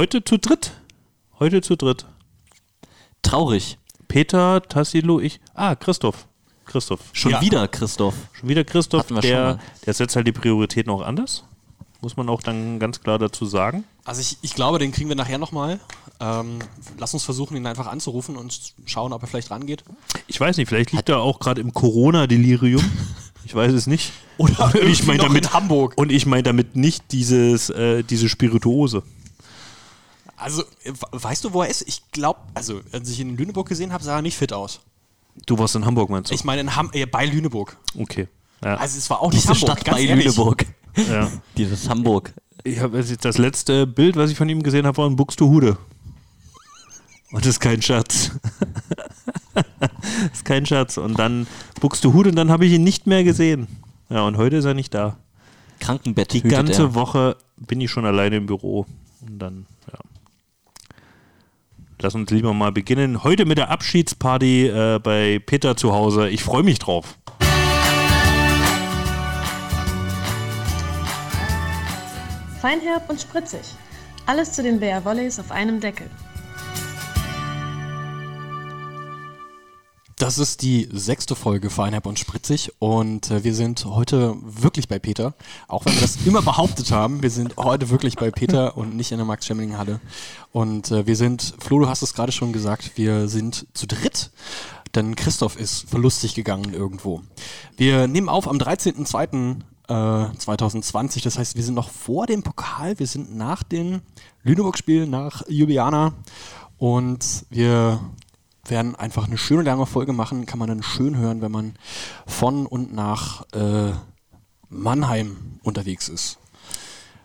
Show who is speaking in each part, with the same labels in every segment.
Speaker 1: heute zu dritt. Heute zu dritt.
Speaker 2: Traurig.
Speaker 1: Peter, Tassilo, ich. Ah, Christoph. Christoph.
Speaker 2: Schon
Speaker 3: Ja.
Speaker 2: wieder Christoph.
Speaker 1: Schon wieder Christoph, der, der setzt halt die Prioritäten auch anders. Muss man auch dann ganz klar dazu sagen.
Speaker 3: Also ich, ich glaube, den kriegen wir nachher nochmal. Ähm, lass uns versuchen, ihn einfach anzurufen und schauen, ob er vielleicht rangeht.
Speaker 1: Ich weiß nicht, vielleicht liegt er auch gerade im Corona-Delirium. Ich weiß es nicht.
Speaker 3: Oder
Speaker 1: ich meine damit
Speaker 3: in Hamburg.
Speaker 1: Und ich meine damit nicht dieses, äh, diese Spirituose.
Speaker 3: Also, äh, weißt du, wo er ist? Ich glaube, also, als ich ihn in Lüneburg gesehen habe, sah er nicht fit aus.
Speaker 1: Du warst in Hamburg, meinst du?
Speaker 3: Ich meine, in Ham äh, bei Lüneburg.
Speaker 1: okay. Ja.
Speaker 3: Also, es war auch nicht
Speaker 2: Diese
Speaker 3: Hamburg,
Speaker 2: Stadt
Speaker 3: ganz
Speaker 2: bei
Speaker 3: ehrlich.
Speaker 2: Lüneburg.
Speaker 1: ja.
Speaker 2: Dieses Hamburg.
Speaker 1: Ich jetzt das letzte Bild, was ich von ihm gesehen habe, war in Buxtehude. Und das ist kein Scherz. das ist kein Scherz. Und dann Buxtehude und dann habe ich ihn nicht mehr gesehen. Ja, und heute ist er nicht da.
Speaker 2: Krankenbett.
Speaker 1: Die ganze
Speaker 2: er.
Speaker 1: Woche bin ich schon alleine im Büro. Und dann. Lass uns lieber mal beginnen. Heute mit der Abschiedsparty äh, bei Peter zu Hause. Ich freue mich drauf.
Speaker 4: Feinherb und spritzig. Alles zu den Bär Volleys auf einem Deckel.
Speaker 3: Das ist die sechste Folge Feinherb und Spritzig und äh, wir sind heute wirklich bei Peter. Auch wenn wir das immer behauptet haben, wir sind heute wirklich bei Peter und nicht in der Max-Schemmeling-Halle. Und äh, wir sind, Flo, du hast es gerade schon gesagt, wir sind zu dritt, denn Christoph ist verlustig gegangen irgendwo. Wir nehmen auf am 13.02. äh, 2020, das heißt, wir sind noch vor dem Pokal, wir sind nach dem Lüneburg-Spiel, nach Ljubljana und wir werden einfach eine schöne lange Folge machen. Kann man dann schön hören, wenn man von und nach äh, Mannheim unterwegs ist.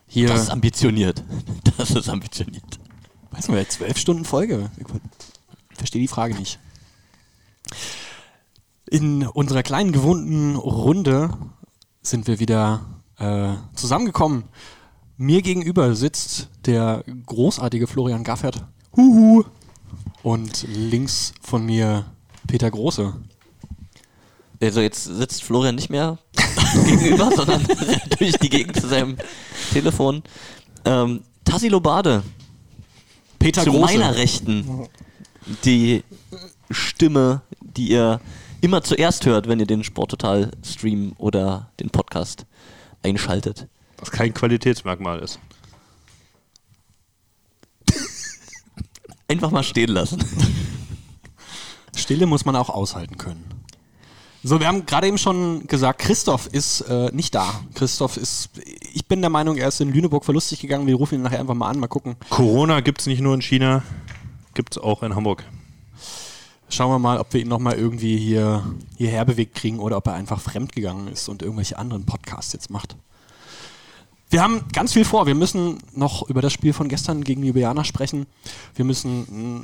Speaker 3: Hier,
Speaker 2: Das ist ambitioniert. Das ist ambitioniert.
Speaker 3: weiß man, zwölf Stunden Folge. Ich verstehe die Frage nicht. In unserer kleinen gewohnten Runde sind wir wieder äh, zusammengekommen. Mir gegenüber sitzt der großartige Florian Gaffert. Huhu. Und links von mir Peter Große.
Speaker 2: Also jetzt sitzt Florian nicht mehr gegenüber, sondern durch die Gegend zu seinem Telefon. Ähm, Tassilo Bade,
Speaker 3: Peter
Speaker 2: zu
Speaker 3: Große.
Speaker 2: meiner Rechten, die Stimme, die ihr immer zuerst hört, wenn ihr den Sporttotal-Stream oder den Podcast einschaltet.
Speaker 1: Was kein Qualitätsmerkmal ist.
Speaker 2: Einfach mal stehen lassen.
Speaker 3: Stille muss man auch aushalten können. So, wir haben gerade eben schon gesagt, Christoph ist äh, nicht da. Christoph ist, ich bin der Meinung, er ist in Lüneburg verlustig gegangen. Wir rufen ihn nachher einfach mal an, mal gucken.
Speaker 1: Corona gibt es nicht nur in China, gibt es auch in Hamburg.
Speaker 3: Schauen wir mal, ob wir ihn nochmal irgendwie hier, hierher bewegt kriegen oder ob er einfach fremdgegangen ist und irgendwelche anderen Podcasts jetzt macht. Wir haben ganz viel vor. Wir müssen noch über das Spiel von gestern gegen Ljubljana sprechen. Wir müssen,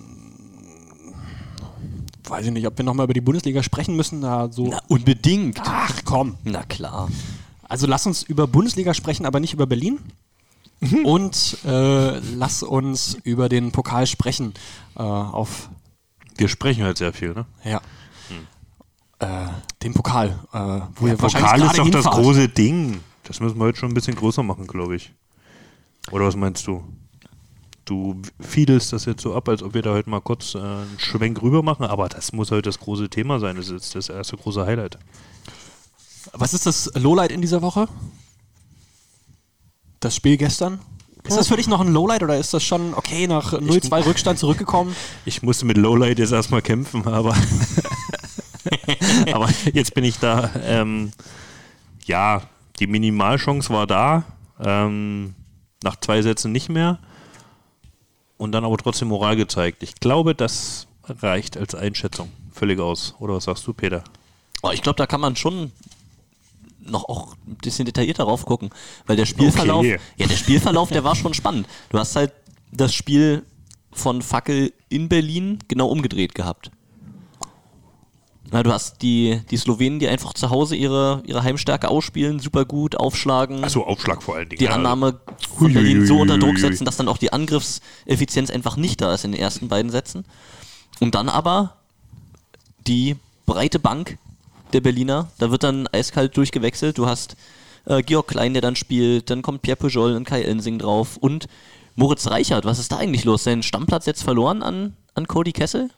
Speaker 3: mh, weiß ich nicht, ob wir nochmal über die Bundesliga sprechen müssen. Da so.
Speaker 2: Na, unbedingt.
Speaker 3: Ach komm.
Speaker 2: Na klar.
Speaker 3: Also lass uns über Bundesliga sprechen, aber nicht über Berlin. Und äh, lass uns über den Pokal sprechen. Äh, auf
Speaker 1: Wir sprechen halt sehr viel, ne?
Speaker 3: ja. Äh, den Pokal. Äh, wo ihr wahrscheinlich
Speaker 1: Pokal ist doch das
Speaker 3: hinfahrt.
Speaker 1: große Ding. Das müssen wir heute schon ein bisschen größer machen, glaube ich. Oder was meinst du? Du fiedelst das jetzt so ab, als ob wir da heute mal kurz äh, einen Schwenk rüber machen, aber das muss heute das große Thema sein. Das ist jetzt das erste große Highlight.
Speaker 3: Was ist das Lowlight in dieser Woche? Das Spiel gestern? Ist das für dich noch ein Lowlight oder ist das schon okay nach 0-2 Rückstand zurückgekommen?
Speaker 1: Ich musste mit Lowlight jetzt erstmal kämpfen, aber, aber jetzt bin ich da. Ähm, ja, die Minimalchance war da. Ähm, nach zwei Sätzen nicht mehr. Und dann aber trotzdem Moral gezeigt. Ich glaube, das reicht als Einschätzung völlig aus. Oder was sagst du, Peter?
Speaker 2: Oh, ich glaube, da kann man schon noch auch ein bisschen detaillierter drauf gucken, weil der Spielverlauf,
Speaker 1: Okay.
Speaker 2: ja, der Spielverlauf, der war schon spannend. Du hast halt das Spiel von Fackel in Berlin genau umgedreht gehabt. Na, du hast die, die Slowenen, die einfach zu Hause ihre, ihre Heimstärke ausspielen, super gut, aufschlagen,
Speaker 1: Achso, Aufschlag vor allen Dingen.
Speaker 2: die
Speaker 1: ja.
Speaker 2: Annahme von Berlin so unter Druck setzen, dass dann auch die Angriffseffizienz einfach nicht da ist in den ersten beiden Sätzen. Und dann aber die breite Bank der Berliner, da wird dann eiskalt durchgewechselt. Du hast äh, Georg Klein, der dann spielt, dann kommt Pierre Pujol und Kai Ensing drauf und Moritz Reichert, was ist da eigentlich los? Sein Stammplatz jetzt verloren an, an Cody Kessel?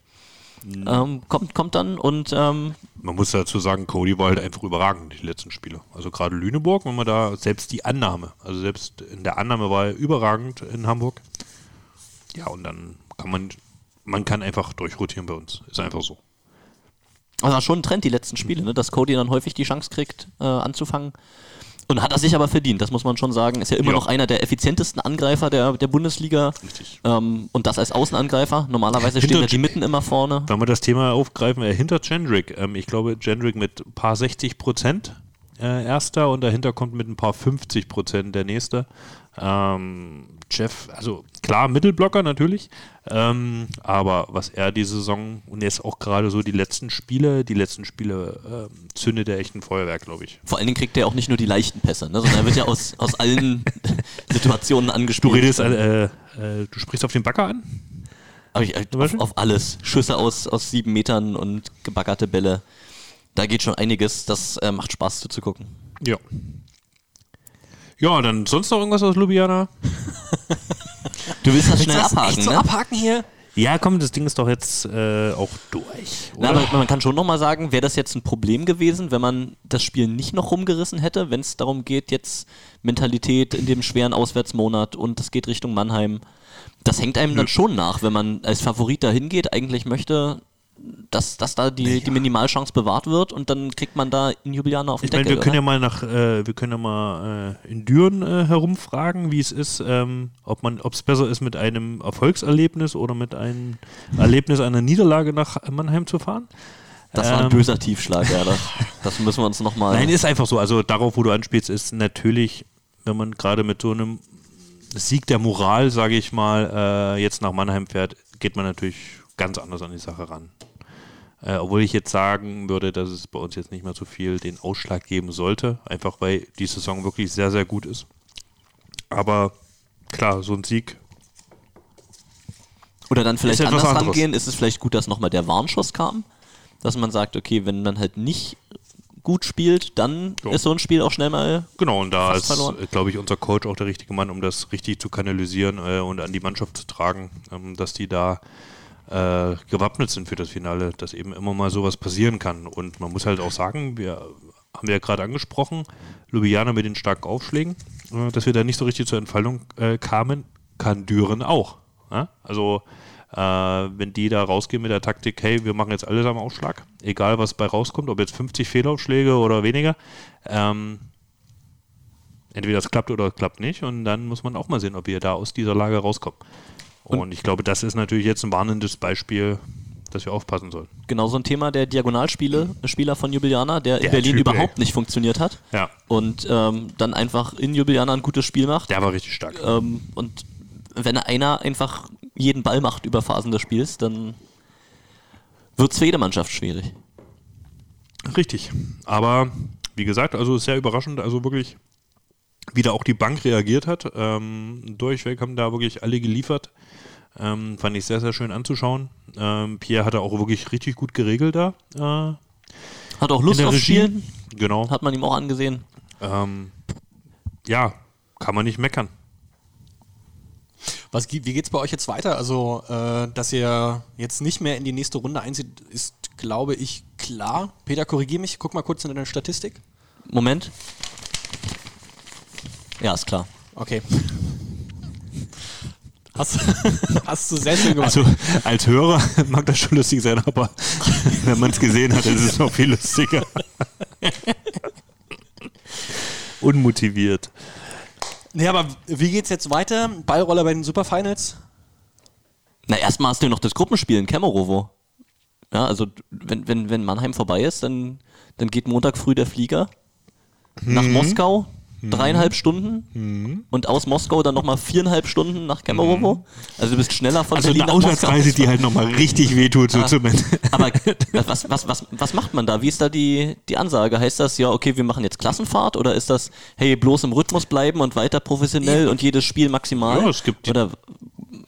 Speaker 2: Ähm, kommt, kommt dann und ähm,
Speaker 1: Man muss dazu sagen, Cody war halt einfach überragend, die letzten Spiele. Also gerade Lüneburg, wenn man da selbst die Annahme, also selbst in der Annahme war er überragend in Hamburg. Ja, und dann kann man, man kann einfach durchrotieren bei uns. Ist einfach so.
Speaker 2: Also schon ein Trend die letzten Spiele, ne? dass Cody dann häufig die Chance kriegt, äh, anzufangen. Und hat er sich aber verdient, das muss man schon sagen. Ist ja immer
Speaker 1: Ja.
Speaker 2: noch einer der effizientesten Angreifer der, der Bundesliga.
Speaker 1: Richtig.
Speaker 2: Ähm, und das als Außenangreifer. Normalerweise stehen
Speaker 1: Hinter-
Speaker 2: ja die Mitten immer vorne.
Speaker 1: Wenn wir das Thema aufgreifen, äh, hinter Gendrick, ähm, ich glaube, Gendrick mit ein paar 60 Prozent äh, erster und dahinter kommt mit ein paar 50 Prozent der nächste. Ähm, Jeff, also klar, Mittelblocker natürlich, ähm, aber was er die Saison und jetzt auch gerade so die letzten Spiele, die letzten Spiele ähm, zündet er echt ein Feuerwerk, glaube ich.
Speaker 2: Vor allen Dingen kriegt er auch nicht nur die leichten Pässe, ne? sondern er wird ja aus, aus allen Situationen
Speaker 1: Du
Speaker 2: angespielt.
Speaker 1: redest, äh, äh, du sprichst auf den Bagger an?
Speaker 2: Aber ich, auf, auf alles. Schüsse aus, aus sieben Metern und gebaggerte Bälle. Da geht schon einiges. Das äh, macht Spaß zuzugucken.
Speaker 1: Ja. Ja, dann sonst noch irgendwas aus Ljubljana?
Speaker 2: Du willst das schnell
Speaker 3: das
Speaker 2: abhaken,
Speaker 3: echt so
Speaker 2: ne?
Speaker 3: abhaken hier?
Speaker 1: Ja, komm, das Ding ist doch jetzt äh, auch durch.
Speaker 2: Na, aber man kann schon nochmal sagen, wäre das jetzt ein Problem gewesen, wenn man das Spiel nicht noch rumgerissen hätte, wenn es darum geht, jetzt Mentalität in dem schweren Auswärtsmonat und es geht Richtung Mannheim. Das hängt einem dann schon nach, wenn man als Favorit dahin geht, eigentlich möchte, dass, dass da die, die Minimalchance bewahrt wird und dann kriegt man da in Ljubljana auf den
Speaker 1: Ich meine, wir können ja mal nach, äh, wir können ja mal äh, in Düren äh, herumfragen, wie es ist, ähm, ob man, ob es besser ist, mit einem Erfolgserlebnis oder mit einem Erlebnis einer Niederlage nach Mannheim zu fahren.
Speaker 2: das war ein
Speaker 1: ähm,
Speaker 2: böser Tiefschlag, ja. Das, das müssen wir uns nochmal.
Speaker 1: Nein, ist einfach so. Also darauf, wo du anspielst, ist natürlich, wenn man gerade mit so einem Sieg der Moral, sage ich mal, äh, jetzt nach Mannheim fährt, geht man natürlich ganz anders an die Sache ran. Äh, obwohl ich jetzt sagen würde, dass es bei uns jetzt nicht mehr so viel den Ausschlag geben sollte, einfach weil die Saison wirklich sehr, sehr gut ist. Aber klar, so ein Sieg,
Speaker 2: Oder dann vielleicht anders
Speaker 1: anderes.
Speaker 2: rangehen, ist es vielleicht gut, dass nochmal der Warnschuss kam, dass man sagt, okay, wenn man halt nicht gut spielt, dann
Speaker 1: Jo.
Speaker 2: ist so ein Spiel auch schnell mal.
Speaker 1: genau, und da ist, glaube ich, unser Coach auch der richtige Mann, um das richtig zu kanalisieren äh, und an die Mannschaft zu tragen, ähm, dass die da äh, gewappnet sind für das Finale, dass eben immer mal sowas passieren kann. Und man muss halt auch sagen, wir haben wir ja gerade angesprochen, Ljubljana mit den starken Aufschlägen, äh, dass wir da nicht so richtig zur Entfaltung äh, kamen, kann Düren auch. Ja? Also äh, wenn die da rausgehen mit der Taktik, hey, wir machen jetzt alles am Aufschlag, egal was bei rauskommt, ob jetzt 50 Fehlaufschläge oder weniger, ähm, entweder es klappt oder es klappt nicht und dann muss man auch mal sehen, ob wir da aus dieser Lage rauskommen. Und, ich glaube, das ist natürlich jetzt ein warnendes Beispiel, dass wir aufpassen sollen.
Speaker 2: Genau so ein Thema der Diagonalspiele, Spieler von Ljubljana, der, in
Speaker 1: Der
Speaker 2: Berlin
Speaker 1: Typ,
Speaker 2: überhaupt
Speaker 1: ey.
Speaker 2: nicht funktioniert hat
Speaker 1: Ja,
Speaker 2: und ähm, dann einfach in Ljubljana ein gutes Spiel macht.
Speaker 1: der war richtig stark.
Speaker 2: Ähm, und wenn einer einfach jeden Ball macht über Phasen des Spiels, dann wird es für jede Mannschaft schwierig.
Speaker 1: Richtig. Aber wie gesagt, also sehr überraschend, also wirklich, wie da auch die Bank reagiert hat. Ähm, durchweg haben da wirklich alle geliefert. Ähm, fand ich sehr, sehr schön anzuschauen. Ähm, Pierre hatte auch wirklich richtig gut geregelt da. Äh,
Speaker 2: Hat auch Lust auf
Speaker 1: Regie.
Speaker 2: Spielen,
Speaker 1: Genau.
Speaker 2: hat man ihm auch angesehen.
Speaker 1: Ähm, ja, kann man nicht meckern.
Speaker 3: Was, wie geht's bei euch jetzt weiter? Also, äh, dass ihr jetzt nicht mehr in die nächste Runde einzieht, ist, glaube ich, klar. Peter, korrigier mich. Guck mal kurz in deine Statistik.
Speaker 2: Moment. Ja, ist klar.
Speaker 3: Okay. Hast, hast du sehr schön gemacht.
Speaker 1: Also als Hörer mag das schon lustig sein, aber wenn man es gesehen hat, ist es noch viel lustiger. Unmotiviert.
Speaker 3: nee, aber wie geht's jetzt weiter? Ballroller bei den Superfinals?
Speaker 2: Na, erstmal hast du noch das Gruppenspiel in Kemerovo. Ja, also wenn, wenn, wenn Mannheim vorbei ist, dann, dann geht Montag früh der Flieger nach Moskau, dreieinhalb Stunden und aus Moskau dann nochmal viereinhalb Stunden nach Kemerovo. Also du bist schneller von
Speaker 1: Also
Speaker 2: Berlin
Speaker 1: eine
Speaker 2: nach Moskau.
Speaker 1: Auswärtsreise, die halt nochmal richtig wehtut, so
Speaker 2: Ah.
Speaker 1: zumindest.
Speaker 2: Aber was, was, was, was macht man da? Wie ist da die, die Ansage? Heißt das, ja, okay, wir machen jetzt Klassenfahrt oder ist das, hey, bloß im Rhythmus bleiben und weiter professionell und jedes Spiel maximal?
Speaker 1: Ja, es gibt die-
Speaker 2: oder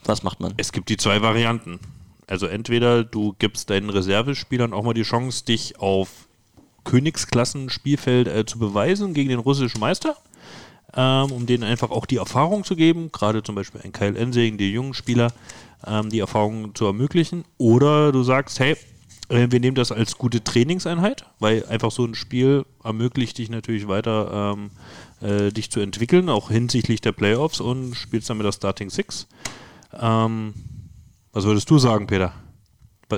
Speaker 2: was macht man?
Speaker 1: Es gibt die zwei Varianten. Also entweder du gibst deinen Reservespielern auch mal die Chance, dich auf Königsklassen-Spielfeld äh, zu beweisen gegen den russischen Meister. ähm, um denen einfach auch die Erfahrung zu geben, gerade zum Beispiel ein Kyle Ensing, die jungen Spieler, ähm, die Erfahrung zu ermöglichen. Oder du sagst, hey, äh, wir nehmen das als gute Trainingseinheit, weil einfach so ein Spiel ermöglicht dich natürlich weiter, ähm, äh, dich zu entwickeln, auch hinsichtlich der Playoffs und spielst dann mit der Starting Six. Ähm, was würdest du sagen, Peter?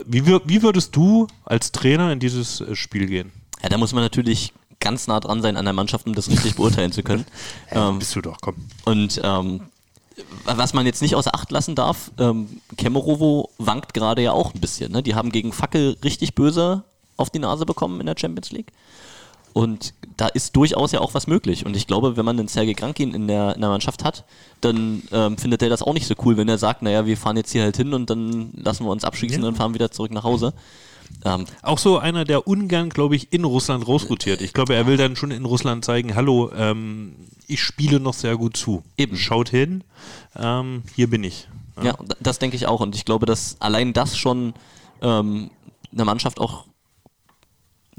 Speaker 1: Wie, wie würdest du als Trainer in dieses äh, Spiel gehen?
Speaker 2: Ja, da muss man natürlich ganz nah dran sein an der Mannschaft, um das richtig beurteilen zu können.
Speaker 1: Ja, ähm, bist du doch, komm.
Speaker 2: Und ähm, was man jetzt nicht außer Acht lassen darf, ähm, Kemerovo wankt gerade ja auch ein bisschen. Ne? Die haben gegen Fackel richtig böse auf die Nase bekommen in der Champions League. Und da ist durchaus ja auch was möglich. Und ich glaube, wenn man einen Sergei Krankin in der, in der Mannschaft hat, dann ähm, findet er das auch nicht so cool, wenn er sagt, naja, wir fahren jetzt hier halt hin und dann lassen wir uns abschießen ja. und fahren wieder zurück nach Hause.
Speaker 1: Ähm, auch so einer, der ungern, glaube ich, in Russland rausrotiert. Ich glaube, er will dann schon in Russland zeigen, hallo, ähm, ich spiele noch sehr gut zu.
Speaker 2: Eben.
Speaker 1: Schaut hin, ähm, hier bin ich.
Speaker 2: Ja. ja. das denke ich auch. Und ich glaube, dass allein das schon ähm, eine Mannschaft auch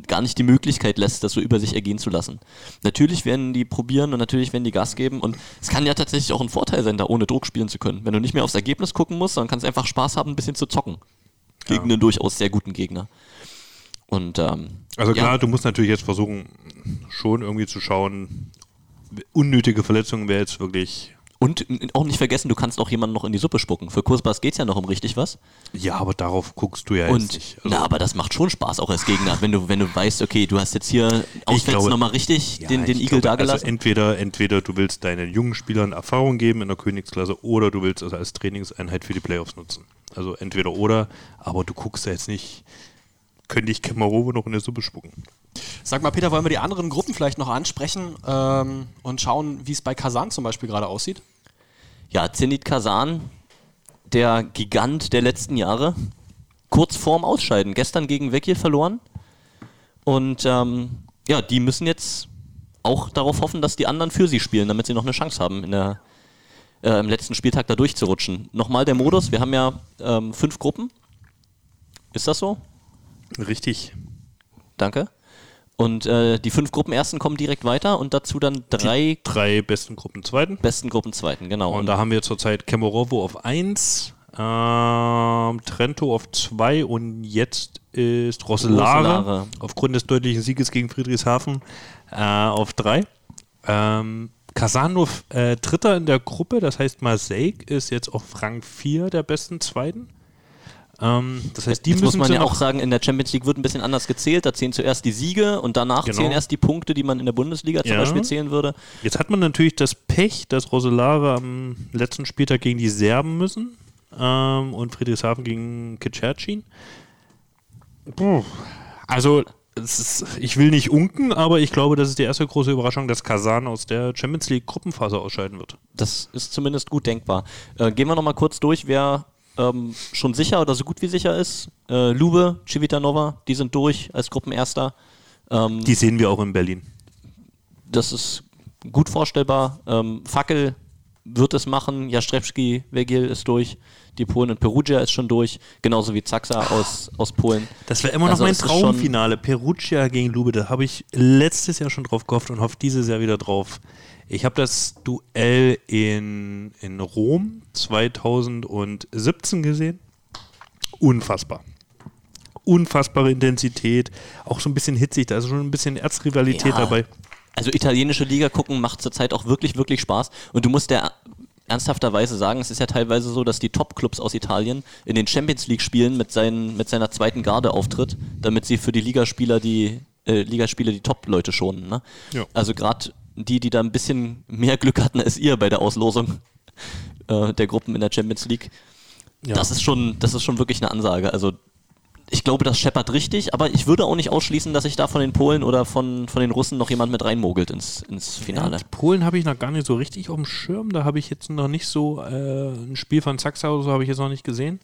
Speaker 2: gar nicht die Möglichkeit lässt, das so über sich ergehen zu lassen. Natürlich werden die probieren und natürlich werden die Gas geben und es kann ja tatsächlich auch ein Vorteil sein, da ohne Druck spielen zu können. Wenn du nicht mehr aufs Ergebnis gucken musst, sondern kannst einfach Spaß haben, ein bisschen zu zocken gegen ja. einen durchaus sehr guten Gegner. Und, ähm,
Speaker 1: also klar, ja. du musst natürlich jetzt versuchen, schon irgendwie zu schauen, unnötige Verletzungen wäre jetzt wirklich
Speaker 2: und auch nicht vergessen, du kannst auch jemanden noch in die Suppe spucken. Für Kursbass geht es ja noch um richtig was.
Speaker 1: Ja, aber darauf guckst du ja
Speaker 2: und,
Speaker 1: jetzt nicht.
Speaker 2: Also na, aber das macht schon Spaß, auch als Gegner. Wenn du, wenn du weißt, okay, du hast jetzt hier auswärts nochmal richtig ja, den, den Igel da gelassen. Also
Speaker 1: entweder, entweder du willst deinen jungen Spielern Erfahrung geben in der Königsklasse oder du willst es als Trainingseinheit für die Playoffs nutzen. Also entweder oder, aber du guckst ja jetzt nicht, könnte ich Kemarove noch in der Suppe spucken.
Speaker 3: Sag mal, Peter, wollen wir die anderen Gruppen vielleicht noch ansprechen ähm, und schauen, wie es bei Kasan zum Beispiel gerade aussieht?
Speaker 2: Ja, Zenit Kasan, der Gigant der letzten Jahre, kurz vorm Ausscheiden. Gestern gegen Vekil verloren. Und ähm, ja, die müssen jetzt auch darauf hoffen, dass die anderen für sie spielen, damit sie noch eine Chance haben, in der, äh, im letzten Spieltag da durchzurutschen. Nochmal der Modus, wir haben ja ähm, fünf Gruppen. Ist das so?
Speaker 1: Richtig.
Speaker 2: Danke. Und äh, die fünf Gruppenersten kommen direkt weiter und dazu dann drei.
Speaker 1: Die drei besten Gruppenzweiten.
Speaker 2: Besten Gruppenzweiten, genau.
Speaker 1: Und, und da haben wir zurzeit Kemorovo auf 1, ähm, Trento auf 2 und jetzt ist Roselare, aufgrund des deutlichen Sieges gegen Friedrichshafen äh, auf 3. Ähm, Kasanov äh, Dritter in der Gruppe, das heißt Marseille ist jetzt auf Rang 4 der besten Zweiten.
Speaker 2: Ähm, das heißt, die Jetzt muss man ja auch sagen, in der Champions League wird ein bisschen anders gezählt. Da zählen zuerst die Siege und danach genau. zählen erst die Punkte, die man in der Bundesliga zum ja. Beispiel zählen würde.
Speaker 1: Jetzt hat man natürlich das Pech, dass Roselare am letzten Spieltag gegen die Serben müssen ähm, und Friedrichshafen gegen Kitschertschin. Also, ist, ich will nicht unken, aber ich glaube, das ist die erste große Überraschung, dass Kasan aus der Champions League Gruppenphase ausscheiden wird.
Speaker 2: Das ist zumindest gut denkbar. Äh, gehen wir nochmal kurz durch, wer ähm, schon sicher oder so gut wie sicher ist. Äh, Lube, Civitanova, die sind durch als Gruppenerster.
Speaker 1: Ähm, die sehen wir auch in Berlin.
Speaker 2: Das ist gut vorstellbar. Ähm, Fackel wird es machen. Jastrzewski, Wegil ist durch. Die Polen und Perugia ist schon durch. Genauso wie Zaxa aus, aus Polen.
Speaker 1: Das wäre immer noch also mein Traumfinale. Perugia gegen Lube. Da habe ich letztes Jahr schon drauf gehofft und hoffe dieses Jahr wieder drauf. Ich habe das Duell in, in Rom 2017 gesehen. Unfassbar. Unfassbare Intensität, auch so ein bisschen hitzig, da ist schon ein bisschen Erzrivalität ja. dabei.
Speaker 2: Also italienische Liga gucken macht zurzeit auch wirklich, wirklich Spaß. Und du musst ja ernsthafterweise sagen, es ist ja teilweise so, dass die Top-Clubs aus Italien in den Champions League-Spielen mit, mit seiner zweiten Garde auftritt, damit sie für die Ligaspieler die äh, Ligaspiele die Top-Leute schonen. Ne? Ja. Also gerade die, die da ein bisschen mehr Glück hatten als ihr bei der Auslosung äh, der Gruppen in der Champions League. Ja. Das ist schon, das ist schon wirklich eine Ansage. Also ich glaube, das scheppert richtig, aber ich würde auch nicht ausschließen, dass sich da von den Polen oder von, von den Russen noch jemand mit reinmogelt ins, ins Finale. Ja,
Speaker 1: Polen habe ich noch gar nicht so richtig auf dem Schirm. Da habe ich jetzt noch nicht so äh, ein Spiel von Zaxa oder so habe ich jetzt noch nicht gesehen.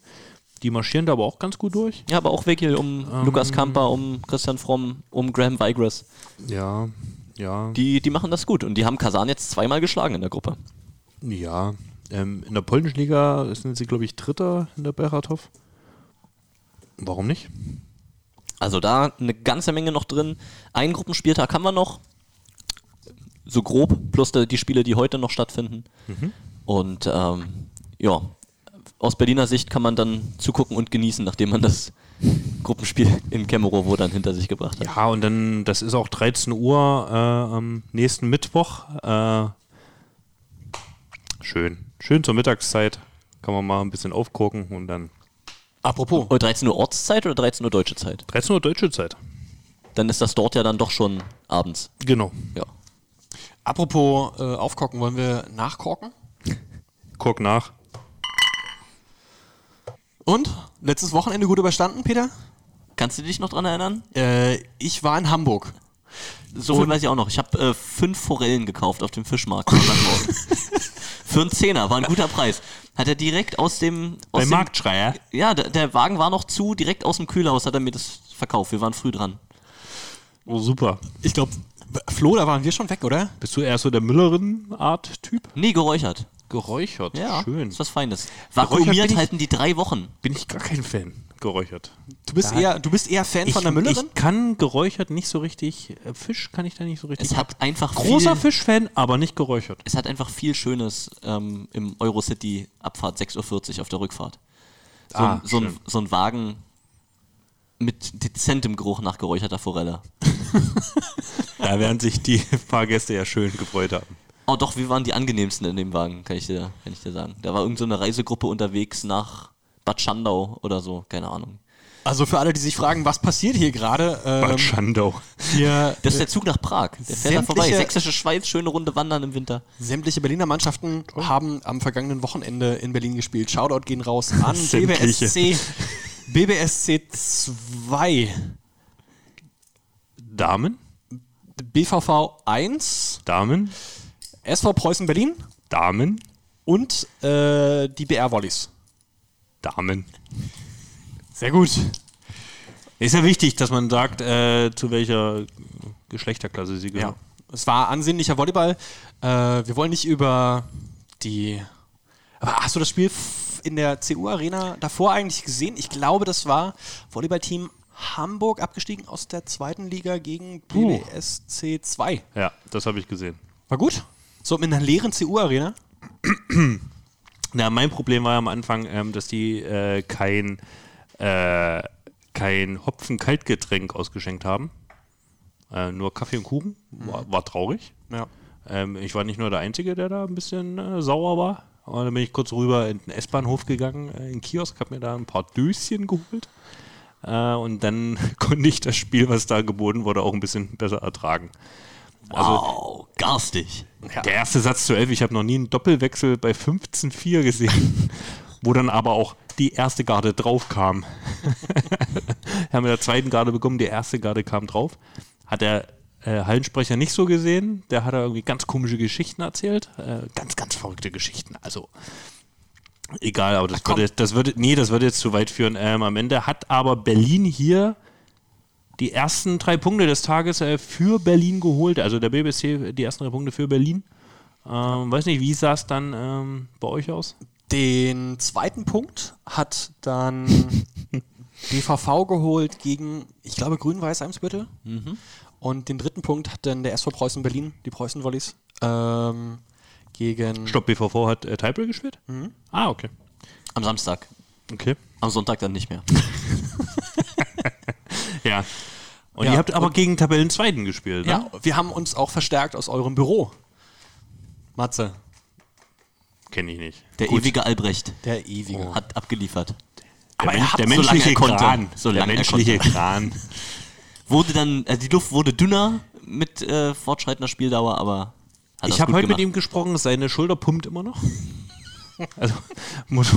Speaker 1: Die marschieren da aber auch ganz gut durch.
Speaker 2: Ja, aber auch Wegel um ähm, Lukas Kamper, um Christian Fromm, um Graham Weigres.
Speaker 1: Ja, ja.
Speaker 2: Die, die machen das gut und die haben Kasan jetzt zweimal geschlagen in der Gruppe.
Speaker 1: Ja, ähm, in der polnischen Liga sind sie, glaube ich, Dritter in der Beratov. Warum nicht?
Speaker 2: Also da eine ganze Menge noch drin. Einen Gruppenspieltag haben wir noch. so grob, plus die Spiele, die heute noch stattfinden. Und ähm, ja, aus Berliner Sicht kann man dann zugucken und genießen, nachdem man das Gruppenspiel in Kemerowo dann hinter sich gebracht hat.
Speaker 1: Ja, und dann, das ist auch 13 Uhr äh, am nächsten Mittwoch. Äh, schön. Schön zur Mittagszeit. Kann man mal ein bisschen aufgucken und dann
Speaker 3: Apropos,
Speaker 2: Oh, 13 Uhr Ortszeit oder 13 Uhr deutsche Zeit?
Speaker 1: 13 Uhr deutsche Zeit.
Speaker 2: Dann ist das dort ja dann doch schon abends.
Speaker 1: Genau.
Speaker 2: Ja.
Speaker 3: apropos äh, aufkorken, wollen wir nachkorken?
Speaker 1: Guck nach.
Speaker 3: Und? Letztes Wochenende gut überstanden, Peter?
Speaker 2: Kannst du dich noch dran erinnern?
Speaker 3: Äh, ich war in Hamburg.
Speaker 2: So viel weiß ich auch noch. Ich habe äh, fünf Forellen gekauft auf dem Fischmarkt. Für einen Zehner, war ein guter Preis. Hat er direkt aus dem. Aus
Speaker 1: Bei
Speaker 2: dem
Speaker 1: Marktschreier.
Speaker 2: Ja, der, der Wagen war noch zu, direkt aus dem Kühlhaus hat er mir das verkauft. Wir waren früh dran.
Speaker 1: Oh, super.
Speaker 3: Ich glaube, Flo, da waren wir schon weg, oder?
Speaker 1: Bist du eher so der Müllerin-Art-Typ?
Speaker 2: Nee, geräuchert.
Speaker 1: Geräuchert.
Speaker 2: Ja,
Speaker 1: Schön.
Speaker 2: ist was Feines. Vakuumiert
Speaker 1: ich-
Speaker 2: halten die drei Wochen.
Speaker 1: Bin ich gar kein Fan. Geräuchert.
Speaker 3: Du bist, eher, du bist eher Fan
Speaker 1: Ich,
Speaker 3: von der Müllerin?
Speaker 1: ich kann geräuchert nicht so richtig. Äh, Fisch kann ich da nicht so richtig.
Speaker 2: Es hat einfach
Speaker 1: Großer Fischfan, aber nicht geräuchert.
Speaker 2: Es hat einfach viel Schönes ähm, im Eurocity Abfahrt 6.40 Uhr auf der Rückfahrt. So,
Speaker 1: Ah,
Speaker 2: ein, so, ein, so ein Wagen mit dezentem Geruch nach geräucherter Forelle.
Speaker 1: Da werden sich die Fahrgäste ja schön gefreut haben.
Speaker 2: Oh doch, wir waren die angenehmsten in dem Wagen, kann ich dir, kann ich dir sagen. Da war irgendeine so eine Reisegruppe unterwegs nach Bad Schandau oder so, keine Ahnung.
Speaker 3: Also für alle, die sich fragen, was passiert hier gerade?
Speaker 1: Bad
Speaker 3: Ähm,
Speaker 1: Schandau.
Speaker 3: hier,
Speaker 2: Das ist der Zug nach Prag. Der fährt da vorbei. Sächsische Schweiz, schöne Runde wandern im Winter.
Speaker 3: sämtliche Berliner Mannschaften haben am vergangenen Wochenende in Berlin gespielt. Shoutout gehen raus an
Speaker 1: Sämtliche.
Speaker 3: BBSC. BBSC 2,
Speaker 1: Damen,
Speaker 3: BVV 1,
Speaker 1: Damen,
Speaker 3: SV Preußen Berlin
Speaker 1: Damen,
Speaker 3: und äh, die BR Volleys.
Speaker 1: Damen.
Speaker 3: Sehr gut.
Speaker 1: Ist ja wichtig, dass man sagt, äh, zu welcher Geschlechterklasse sie
Speaker 3: Ja.
Speaker 1: gehören.
Speaker 3: Es war ansehnlicher Volleyball. Äh, wir wollen nicht über die. Aber hast du das Spiel in der CU Arena davor eigentlich gesehen? Ich glaube, das war Volleyballteam Hamburg abgestiegen aus der zweiten Liga gegen BBSC 2.
Speaker 1: Ja, das habe ich gesehen.
Speaker 3: War gut. So in einer leeren CU Arena.
Speaker 1: Na, mein Problem war am Anfang, ähm, dass die äh, kein, äh, kein Hopfen-Kaltgetränk ausgeschenkt haben. Äh, nur Kaffee und Kuchen. War, war traurig.
Speaker 3: Ja.
Speaker 1: Ähm, ich war nicht nur der Einzige, der da ein bisschen äh, sauer war. Aber dann bin ich kurz rüber in den S-Bahnhof gegangen, äh, in den Kiosk, habe mir da ein paar Döschen geholt. Äh, und dann konnte ich das Spiel, was da geboten wurde, auch ein bisschen besser ertragen. Also
Speaker 2: Wow, garstig.
Speaker 1: der erste Satz zu 11, ich habe noch nie einen Doppelwechsel bei 15-4 gesehen, wo dann aber auch die erste Garde drauf kam. Wir haben in der zweiten Garde bekommen, die erste Garde kam drauf. Hat der äh, Hallensprecher nicht so gesehen, der hat da irgendwie ganz komische Geschichten erzählt. Äh, ganz, ganz verrückte Geschichten. Also egal, aber das
Speaker 3: komm.
Speaker 1: würde, das würde, nee, das würde jetzt zu weit führen. Ähm, am Ende hat aber Berlin hier die ersten drei Punkte des Tages äh, für Berlin geholt. Also der BBC die ersten drei Punkte für Berlin. Ähm, weiß nicht, wie sah es dann ähm, bei euch aus?
Speaker 3: Den zweiten Punkt hat dann BVV geholt gegen, ich glaube, Grün-Weiß Eimsbüttel. Und den dritten Punkt hat dann der SV Preußen Berlin, die Preußen Volleys, ähm, gegen.
Speaker 1: Stopp, BVV hat äh, Tiebreak gespielt? Ah, okay.
Speaker 2: Am Samstag.
Speaker 1: Okay.
Speaker 2: Am Sonntag dann nicht mehr.
Speaker 1: Ja. Und
Speaker 3: Ja,
Speaker 1: ihr habt aber
Speaker 3: und-
Speaker 1: gegen Tabellenzweiten gespielt, ne?
Speaker 3: Ja, wir haben uns auch verstärkt aus eurem Büro. Matze,
Speaker 1: Kenne ich nicht.
Speaker 2: Der ewige Albrecht
Speaker 3: der ewige.
Speaker 2: hat abgeliefert.
Speaker 1: Der,
Speaker 3: habt
Speaker 1: der
Speaker 2: so lange
Speaker 1: menschliche
Speaker 2: er konnte.
Speaker 1: Kran.
Speaker 2: So
Speaker 1: der
Speaker 2: lange er
Speaker 1: menschliche. Kran.
Speaker 2: Wurde dann, äh, die Luft wurde dünner mit äh, fortschreitender Spieldauer, aber hat
Speaker 1: Ich habe
Speaker 2: gut
Speaker 1: heute mit
Speaker 2: gemacht.
Speaker 1: ihm gesprochen, seine Schulter pumpt immer noch. Also, muss,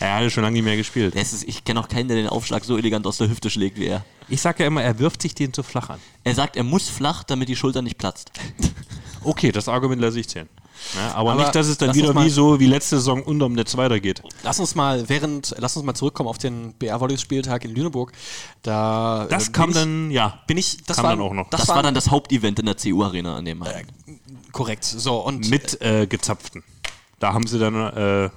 Speaker 1: er hatte schon lange nicht mehr gespielt.
Speaker 2: Ist, ich kenne auch keinen, der den Aufschlag so elegant aus der Hüfte schlägt wie er.
Speaker 1: Ich sage ja immer, er wirft sich den zu flach an.
Speaker 2: Er sagt, er muss flach, damit die Schulter nicht platzt.
Speaker 1: Okay, das Argument lasse ich zählen. Ja, aber,
Speaker 3: Aber
Speaker 1: nicht, dass es dann wieder wie so wie letzte Saison unterm Netz weitergeht.
Speaker 3: Lass uns mal während, lass uns mal zurückkommen auf den BR Volleys Spieltag in Lüneburg. Da
Speaker 1: Das
Speaker 3: äh,
Speaker 1: kam
Speaker 3: ich,
Speaker 1: dann, ja.
Speaker 3: bin ich, das
Speaker 1: kam
Speaker 3: war
Speaker 1: dann auch noch.
Speaker 3: Das,
Speaker 2: Das, war dann das Hauptevent in der CU-Arena an dem Abend.
Speaker 3: korrekt. So und
Speaker 1: Mit äh, gezapften. Da haben sie dann äh,